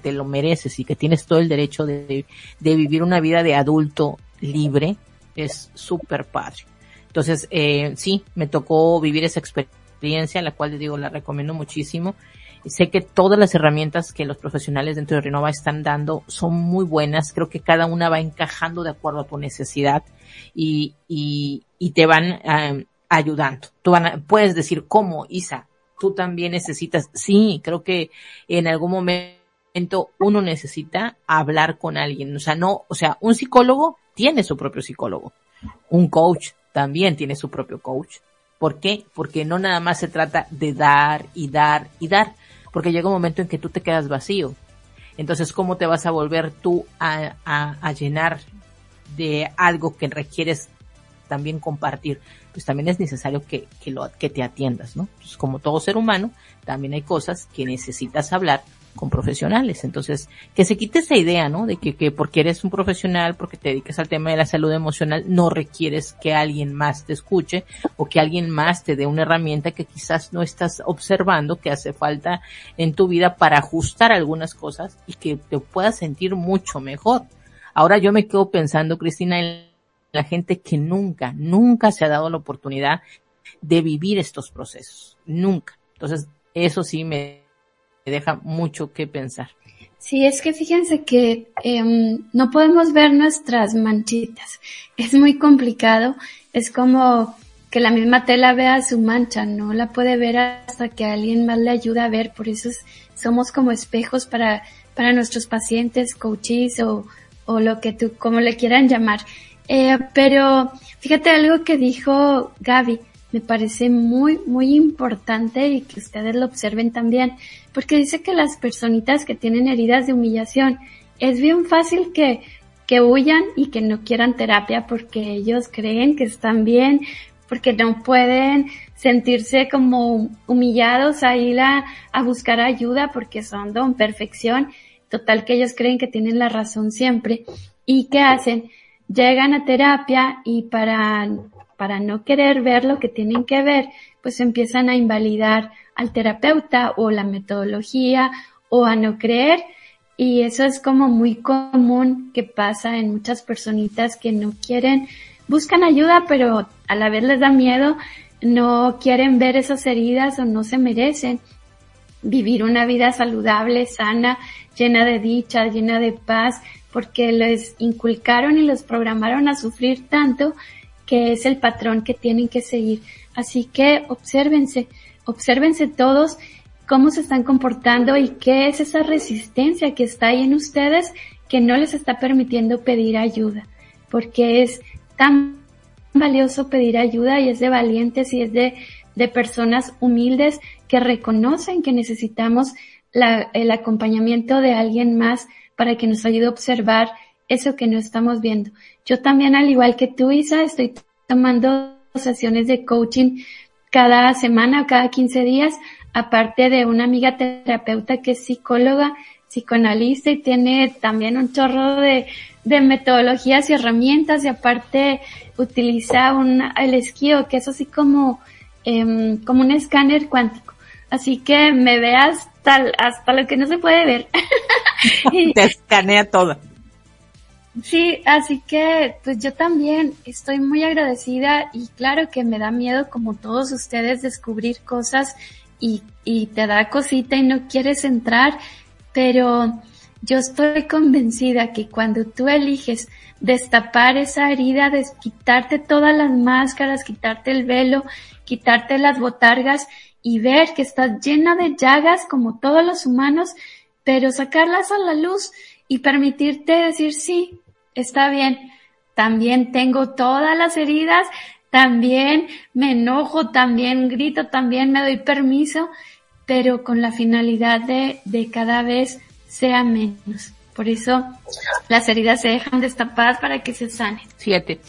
te lo mereces y que tienes todo el derecho de, de vivir una vida de adulto libre, es súper padre. Entonces, eh, sí, me tocó vivir esa experiencia, la cual, digo, la recomiendo muchísimo. Sé que todas las herramientas que los profesionales dentro de Renova están dando son muy buenas. Creo que cada una va encajando de acuerdo a tu necesidad y, y, y te van em, ayudando. Tú puedes decir, ¿cómo, Isa? Tú también necesitas. Sí, creo que en algún momento uno necesita hablar con alguien. O sea, no, o sea, un psicólogo tiene su propio psicólogo. Un coach también tiene su propio coach. ¿Por qué? Porque no nada más se trata de dar y dar y dar, porque llega un momento en que tú te quedas vacío. Entonces, ¿cómo te vas a volver tú a, a, llenar de algo que requieres también compartir? Pues también es necesario que, que, lo, que te atiendas, ¿no? Pues como todo ser humano, también hay cosas que necesitas hablar con profesionales. Entonces, que se quite esa idea, ¿no? De que, que porque eres un profesional, porque te dedicas al tema de la salud emocional, no requieres que alguien más te escuche o que alguien más te dé una herramienta que quizás no estás observando que hace falta en tu vida para ajustar algunas cosas y que te puedas sentir mucho mejor. Ahora yo me quedo pensando, Cristina, en la gente que nunca, nunca se ha dado la oportunidad de vivir estos procesos. Nunca. Entonces, eso sí me deja mucho que pensar. Sí, es que fíjense que em, no podemos ver nuestras manchitas. Es muy complicado. Es como que la misma tela vea su mancha, no la puede ver hasta que alguien más le ayuda a ver. Por eso somos como espejos para, para nuestros pacientes, coaches o, o lo que tú, como le quieran llamar. Eh, pero fíjate algo que dijo Gaby me parece muy, muy importante y que ustedes lo observen también, porque dice que las personitas que tienen heridas de humillación, es bien fácil que, que huyan y que no quieran terapia porque ellos creen que están bien, porque no pueden sentirse como humillados a ir a, a buscar ayuda porque son don perfección, total que ellos creen que tienen la razón siempre. ¿Y qué hacen? Llegan a terapia y para para no querer ver lo que tienen que ver, pues empiezan a invalidar al terapeuta o la metodología o a no creer. Y eso es como muy común que pasa en muchas personitas que no quieren, buscan ayuda, pero a la vez les da miedo, no quieren ver esas heridas o no se merecen vivir una vida saludable, sana, llena de dicha, llena de paz, porque les inculcaron y los programaron a sufrir tanto que es el patrón que tienen que seguir. Así que obsérvense, obsérvense todos cómo se están comportando y qué es esa resistencia que está ahí en ustedes que no les está permitiendo pedir ayuda, porque es tan valioso pedir ayuda y es de valientes y es de, de personas humildes que reconocen que necesitamos el acompañamiento de alguien más para que nos ayude a observar eso que no estamos viendo. Yo también, al igual que tú, Isa, estoy tomando sesiones de coaching cada semana o cada 15 días, aparte de una amiga terapeuta que es psicóloga, psicoanalista y tiene también un chorro de, de metodologías y herramientas y aparte utiliza un, el esquío, que es así como, em, como un escáner cuántico. Así que me ve hasta, hasta lo que no se puede ver. Te escanea todo. Sí, así que pues yo también estoy muy agradecida y claro que me da miedo como todos ustedes descubrir cosas y, y te da cosita y no quieres entrar, pero yo estoy convencida que cuando tú eliges destapar esa herida, de quitarte todas las máscaras, quitarte el velo, quitarte las botargas y ver que estás llena de llagas como todos los humanos, pero sacarlas a la luz y permitirte decir sí, está bien, también tengo todas las heridas, también me enojo, también grito, también me doy permiso, pero con la finalidad de, de cada vez sea menos. Por eso las heridas se dejan destapadas para que se sanen. Fíjate,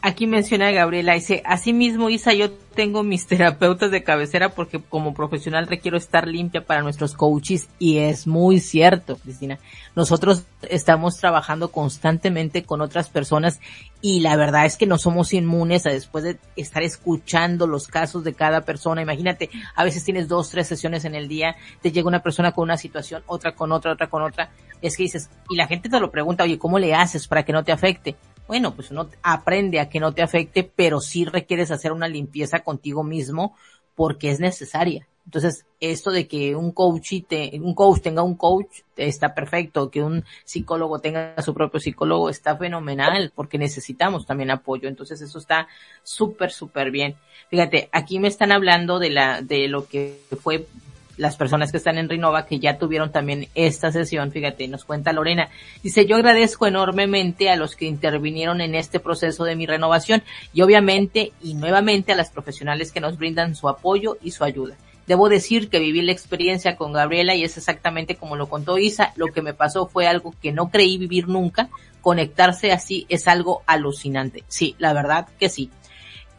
aquí menciona Gabriela, dice, así mismo Isa, yo tengo mis terapeutas de cabecera porque como profesional requiero estar limpia para nuestros coaches y es muy cierto, Cristina. Nosotros estamos trabajando constantemente con otras personas y la verdad es que no somos inmunes a después de estar escuchando los casos de cada persona. Imagínate, a veces tienes dos, tres sesiones en el día, te llega una persona con una situación, otra con otra, otra con otra. Es que dices, y la gente te lo pregunta, oye, ¿cómo le haces para que no te afecte? Bueno, pues uno aprende a que no te afecte, pero sí requieres hacer una limpieza contigo mismo porque es necesaria. Entonces, esto de que un coach, te, un coach tenga un coach está perfecto, que un psicólogo tenga su propio psicólogo está fenomenal porque necesitamos también apoyo. Entonces, eso está súper, súper bien. Fíjate, aquí me están hablando de la, de lo que fue las personas que están en Rinova que ya tuvieron también esta sesión, fíjate, nos cuenta Lorena. Dice, yo agradezco enormemente a los que intervinieron en este proceso de mi renovación y obviamente y nuevamente a las profesionales que nos brindan su apoyo y su ayuda. Debo decir que viví la experiencia con Gabriela y es exactamente como lo contó Isa. Lo que me pasó fue algo que no creí vivir nunca. Conectarse así es algo alucinante. Sí, la verdad que sí.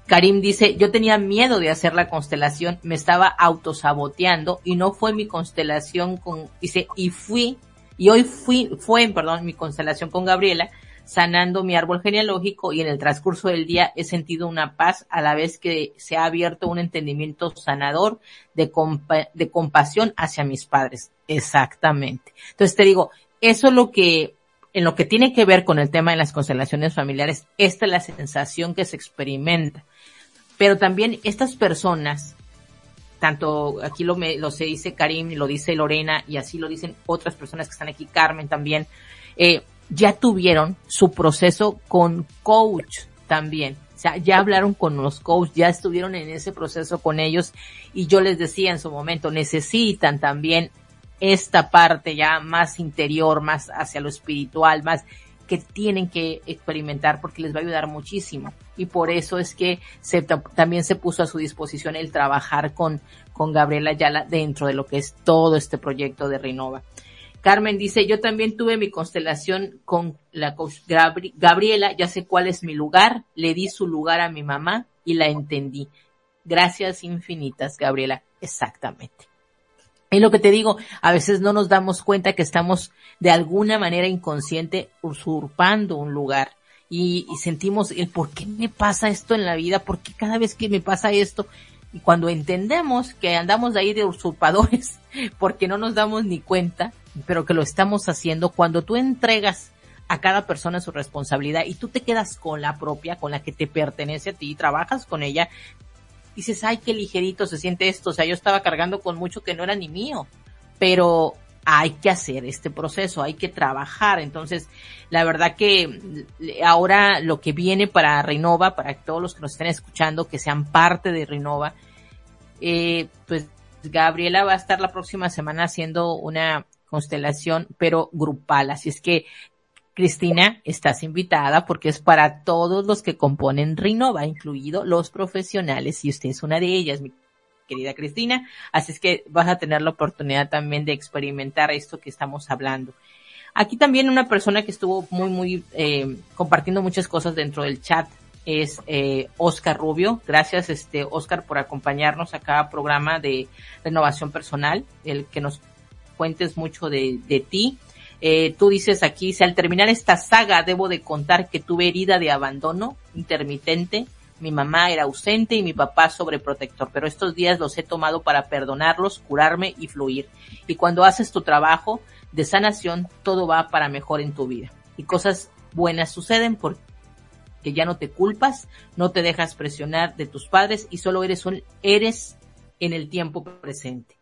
Karim dice, yo tenía miedo de hacer la constelación, me estaba autosaboteando y no fue mi constelación con, dice, y fui, y hoy fui, fue, perdón, mi constelación con Gabriela, sanando mi árbol genealógico y en el transcurso del día he sentido una paz a la vez que se ha abierto un entendimiento sanador de, de compasión hacia mis padres. Exactamente. Entonces te digo, eso es lo que, en lo que tiene que ver con el tema de las constelaciones familiares, esta es la sensación que se experimenta. Pero también estas personas, tanto aquí lo, me, lo se dice Karim, lo dice Lorena y así lo dicen otras personas que están aquí, Carmen también, eh, ya tuvieron su proceso con coach también. O sea, ya hablaron con los coach, ya estuvieron en ese proceso con ellos y yo les decía en su momento, necesitan también esta parte ya más interior, más hacia lo espiritual, más que tienen que experimentar porque les va a ayudar muchísimo. Y por eso es que se, también se puso a su disposición el trabajar con, con Gabriela Ayala dentro de lo que es todo este proyecto de Renova. Carmen dice, yo también tuve mi constelación con la Gabriela, ya sé cuál es mi lugar, le di su lugar a mi mamá y la entendí. Gracias infinitas, Gabriela. Exactamente. Es lo que te digo, a veces no nos damos cuenta que estamos de alguna manera inconsciente usurpando un lugar. Y, y sentimos el por qué me pasa esto en la vida, por qué cada vez que me pasa esto, y cuando entendemos que andamos ahí de usurpadores, porque no nos damos ni cuenta, pero que lo estamos haciendo, cuando tú entregas a cada persona su responsabilidad y tú te quedas con la propia, con la que te pertenece a ti, y trabajas con ella, dices, ay, qué ligerito se siente esto. O sea, yo estaba cargando con mucho que no era ni mío, pero hay que hacer este proceso, hay que trabajar. Entonces, la verdad que ahora lo que viene para Renova, para todos los que nos estén escuchando, que sean parte de Renova, eh, pues Gabriela va a estar la próxima semana haciendo una constelación, pero grupal. Así es que, Cristina, estás invitada porque es para todos los que componen Renova, incluido los profesionales, y usted es una de ellas, mi querida Cristina. Así es que vas a tener la oportunidad también de experimentar esto que estamos hablando. Aquí también una persona que estuvo muy, muy eh, compartiendo muchas cosas dentro del chat es eh, Oscar Rubio. Gracias, este Oscar, por acompañarnos a cada programa de renovación personal, el que nos cuentes mucho de, de ti. Eh, tú dices aquí, si al terminar esta saga debo de contar que tuve herida de abandono intermitente, mi mamá era ausente y mi papá sobreprotector, pero estos días los he tomado para perdonarlos, curarme y fluir. Y cuando haces tu trabajo de sanación, todo va para mejor en tu vida. Y cosas buenas suceden porque ya no te culpas, no te dejas presionar de tus padres y solo eres un, eres en el tiempo presente.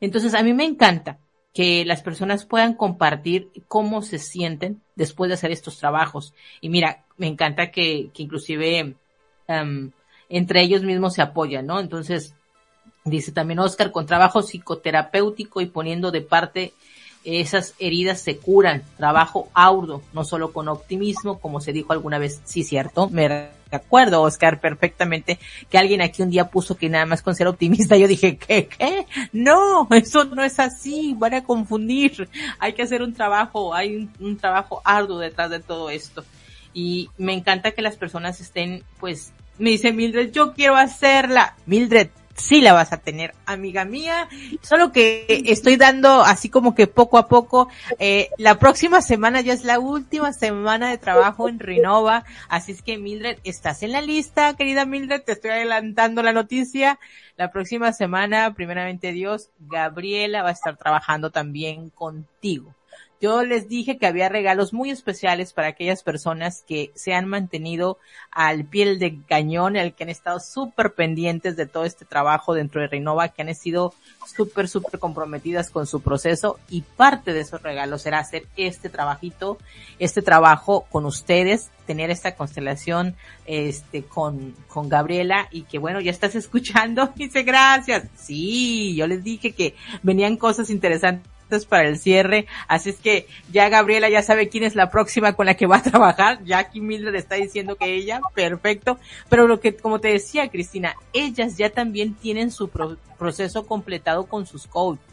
Entonces a mí me encanta que las personas puedan compartir cómo se sienten después de hacer estos trabajos. Y mira, me encanta que, que inclusive Em, entre ellos mismos se apoyan, ¿no? Entonces, dice también Oscar, con trabajo psicoterapéutico y poniendo de parte esas heridas se curan, trabajo arduo, no solo con optimismo, como se dijo alguna vez, sí, cierto, acuerdo, Oscar, perfectamente, que alguien aquí un día puso que nada más con ser optimista, yo dije, ¿qué, qué? No, eso no es así, van a confundir, hay que hacer un trabajo, hay un, un trabajo arduo detrás de todo esto y me encanta que las personas estén, pues, me dice Mildred, yo quiero hacerla. Mildred, sí la vas a tener, amiga mía. Solo que estoy dando así como que poco a poco. Eh, la próxima semana ya es la última semana de trabajo en Renova. Así es que Mildred, estás en la lista, querida Mildred. Te estoy adelantando la noticia. La próxima semana, primeramente Dios, Gabriela va a estar trabajando también contigo. Yo les dije que había regalos muy especiales para aquellas personas que se han mantenido al piel de cañón, el que han estado súper pendientes de todo este trabajo dentro de Renova, que han sido súper, súper comprometidas con su proceso y parte de esos regalos será hacer este trabajito, este trabajo con ustedes, tener esta constelación, este, con, con Gabriela y que bueno, ya estás escuchando. Dice gracias. Sí, yo les dije que venían cosas interesantes para el cierre. Así es que ya Gabriela ya sabe quién es la próxima con la que va a trabajar. Ya aquí Mildred está diciendo que ella, perfecto. Pero lo que, como te decía Cristina, ellas ya también tienen su proceso completado con sus coaches.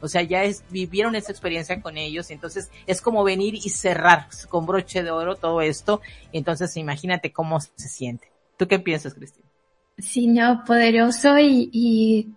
O sea, ya vivieron esa experiencia con ellos, entonces es como venir y cerrar con broche de oro todo esto. Entonces imagínate cómo se siente. ¿Tú qué piensas, Cristina? Sí, no, poderoso y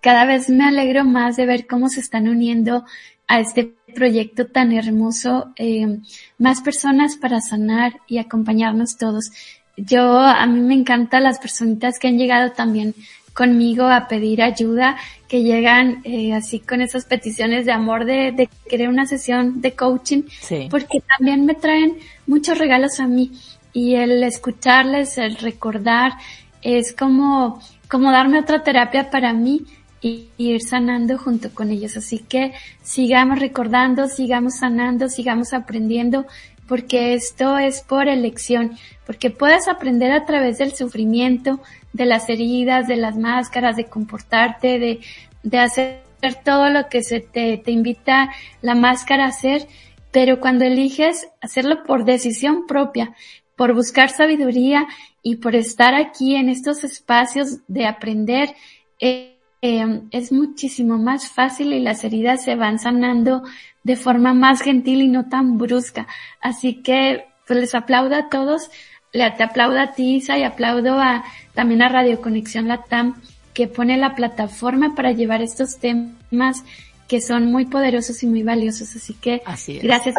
cada vez me alegro más de ver cómo se están uniendo a este proyecto tan hermoso, eh, más personas para sanar y acompañarnos todos. Yo, a mí me encantan las personitas que han llegado también conmigo a pedir ayuda, que llegan eh, así con esas peticiones de amor de, de querer una sesión de coaching, porque también me traen muchos regalos a mí y el escucharles, el recordar, es como, como darme otra terapia para mí y ir sanando junto con ellos. Así que sigamos recordando, sigamos sanando, sigamos aprendiendo, porque esto es por elección, porque puedes aprender a través del sufrimiento, de las heridas, de las máscaras, de comportarte, de, de hacer todo lo que se te, te invita la máscara a hacer, pero cuando eliges hacerlo por decisión propia, por buscar sabiduría y por estar aquí en estos espacios de aprender, eh, eh, es muchísimo más fácil y las heridas se van sanando de forma más gentil y no tan brusca. Así que pues les aplaudo a todos, le te aplaudo a ti Isa y aplaudo a también a Radio Conexión Latam que pone la plataforma para llevar estos temas que son muy poderosos y muy valiosos. Así que gracias.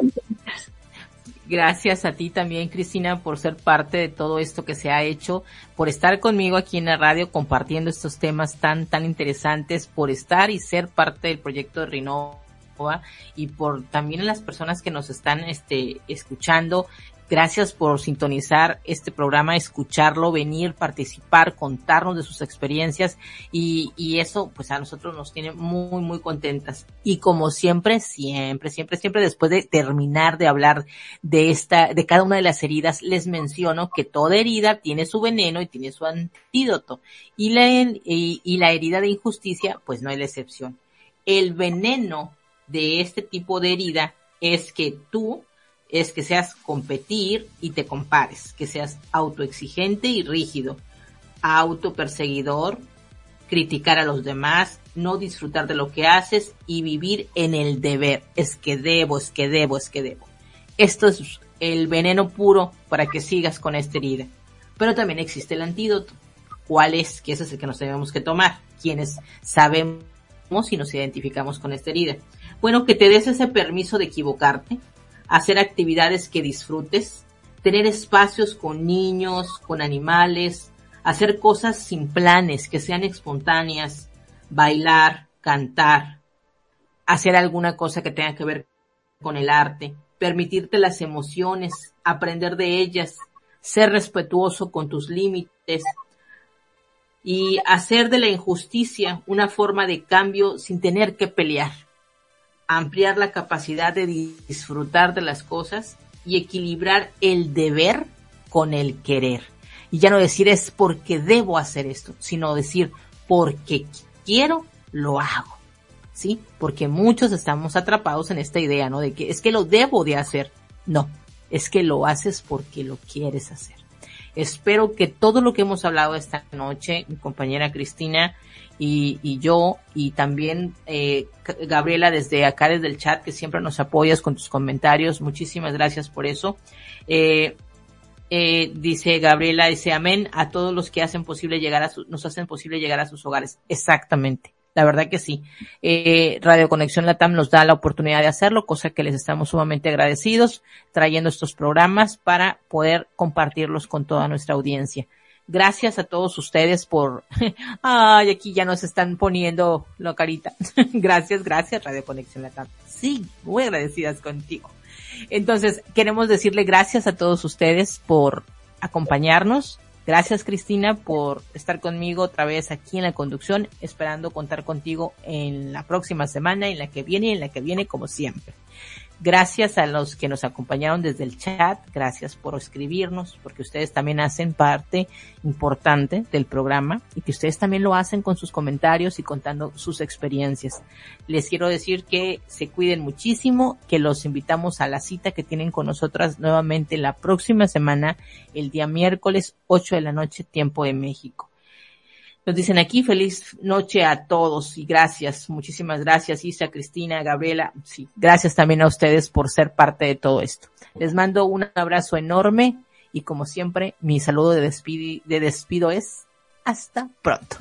Gracias a ti también, Cristina, por ser parte de todo esto que se ha hecho, por estar conmigo aquí en la radio compartiendo estos temas tan, tan interesantes, por estar y ser parte del proyecto de Rinova y por también las personas que nos están este, escuchando Gracias por sintonizar este programa, escucharlo, venir, participar, contarnos de sus experiencias y, eso pues a nosotros nos tiene muy, muy contentas. Y como siempre, siempre, siempre, siempre después de terminar de hablar de esta, de cada una de las heridas, les menciono que toda herida tiene su veneno y tiene su antídoto. Y la, y, y la herida de injusticia pues no es la excepción. El veneno de este tipo de herida es que tú es que seas competir y te compares, que seas autoexigente y rígido, autoperseguidor, criticar a los demás, no disfrutar de lo que haces y vivir en el deber. Es que debo, es que debo, es que debo. Esto es el veneno puro para que sigas con esta herida. Pero también existe el antídoto. ¿Cuál es? Que ese es el que nos tenemos que tomar. Quienes sabemos y nos identificamos con esta herida. Bueno, que te des ese permiso de equivocarte, hacer actividades que disfrutes, tener espacios con niños, con animales, hacer cosas sin planes, que sean espontáneas, bailar, cantar, hacer alguna cosa que tenga que ver con el arte, permitirte las emociones, aprender de ellas, ser respetuoso con tus límites y hacer de la injusticia una forma de cambio sin tener que pelear ampliar la capacidad de disfrutar de las cosas y equilibrar el deber con el querer. Y ya no decir es porque debo hacer esto, sino decir porque quiero, lo hago. ¿Sí? Porque muchos estamos atrapados en esta idea, ¿no? De que es que lo debo de hacer. No, es que lo haces porque lo quieres hacer. Espero que todo lo que hemos hablado esta noche, mi compañera Cristina, y, yo y también eh, Gabriela desde acá desde el chat que siempre nos apoyas con tus comentarios. Muchísimas gracias por eso. Eh, eh, dice Gabriela, dice amén a todos los que hacen posible llegar a su, nos hacen posible llegar a sus hogares. Exactamente. La verdad que sí. Eh, Radio Conexión Latam nos da la oportunidad de hacerlo, cosa que les estamos sumamente agradecidos, trayendo estos programas para poder compartirlos con toda nuestra audiencia. Gracias a todos ustedes por, ay, aquí ya nos están poniendo la carita. gracias, gracias Radio Conexión Latam. Sí, muy agradecidas contigo. Entonces, queremos decirle gracias a todos ustedes por acompañarnos. Gracias Cristina por estar conmigo otra vez aquí en la conducción, esperando contar contigo en la próxima semana, en la que viene y en la que viene como siempre. Gracias a los que nos acompañaron desde el chat, gracias por escribirnos, porque ustedes también hacen parte importante del programa y que ustedes también lo hacen con sus comentarios y contando sus experiencias. Les quiero decir que se cuiden muchísimo, que los invitamos a la cita que tienen con nosotras nuevamente la próxima semana, el día miércoles 8 de la noche, tiempo de México. Nos dicen aquí feliz noche a todos y gracias, muchísimas gracias Isa, Cristina, Gabriela, sí, gracias también a ustedes por ser parte de todo esto. Les mando un abrazo enorme y como siempre mi saludo de despido, de despido es Hasta pronto.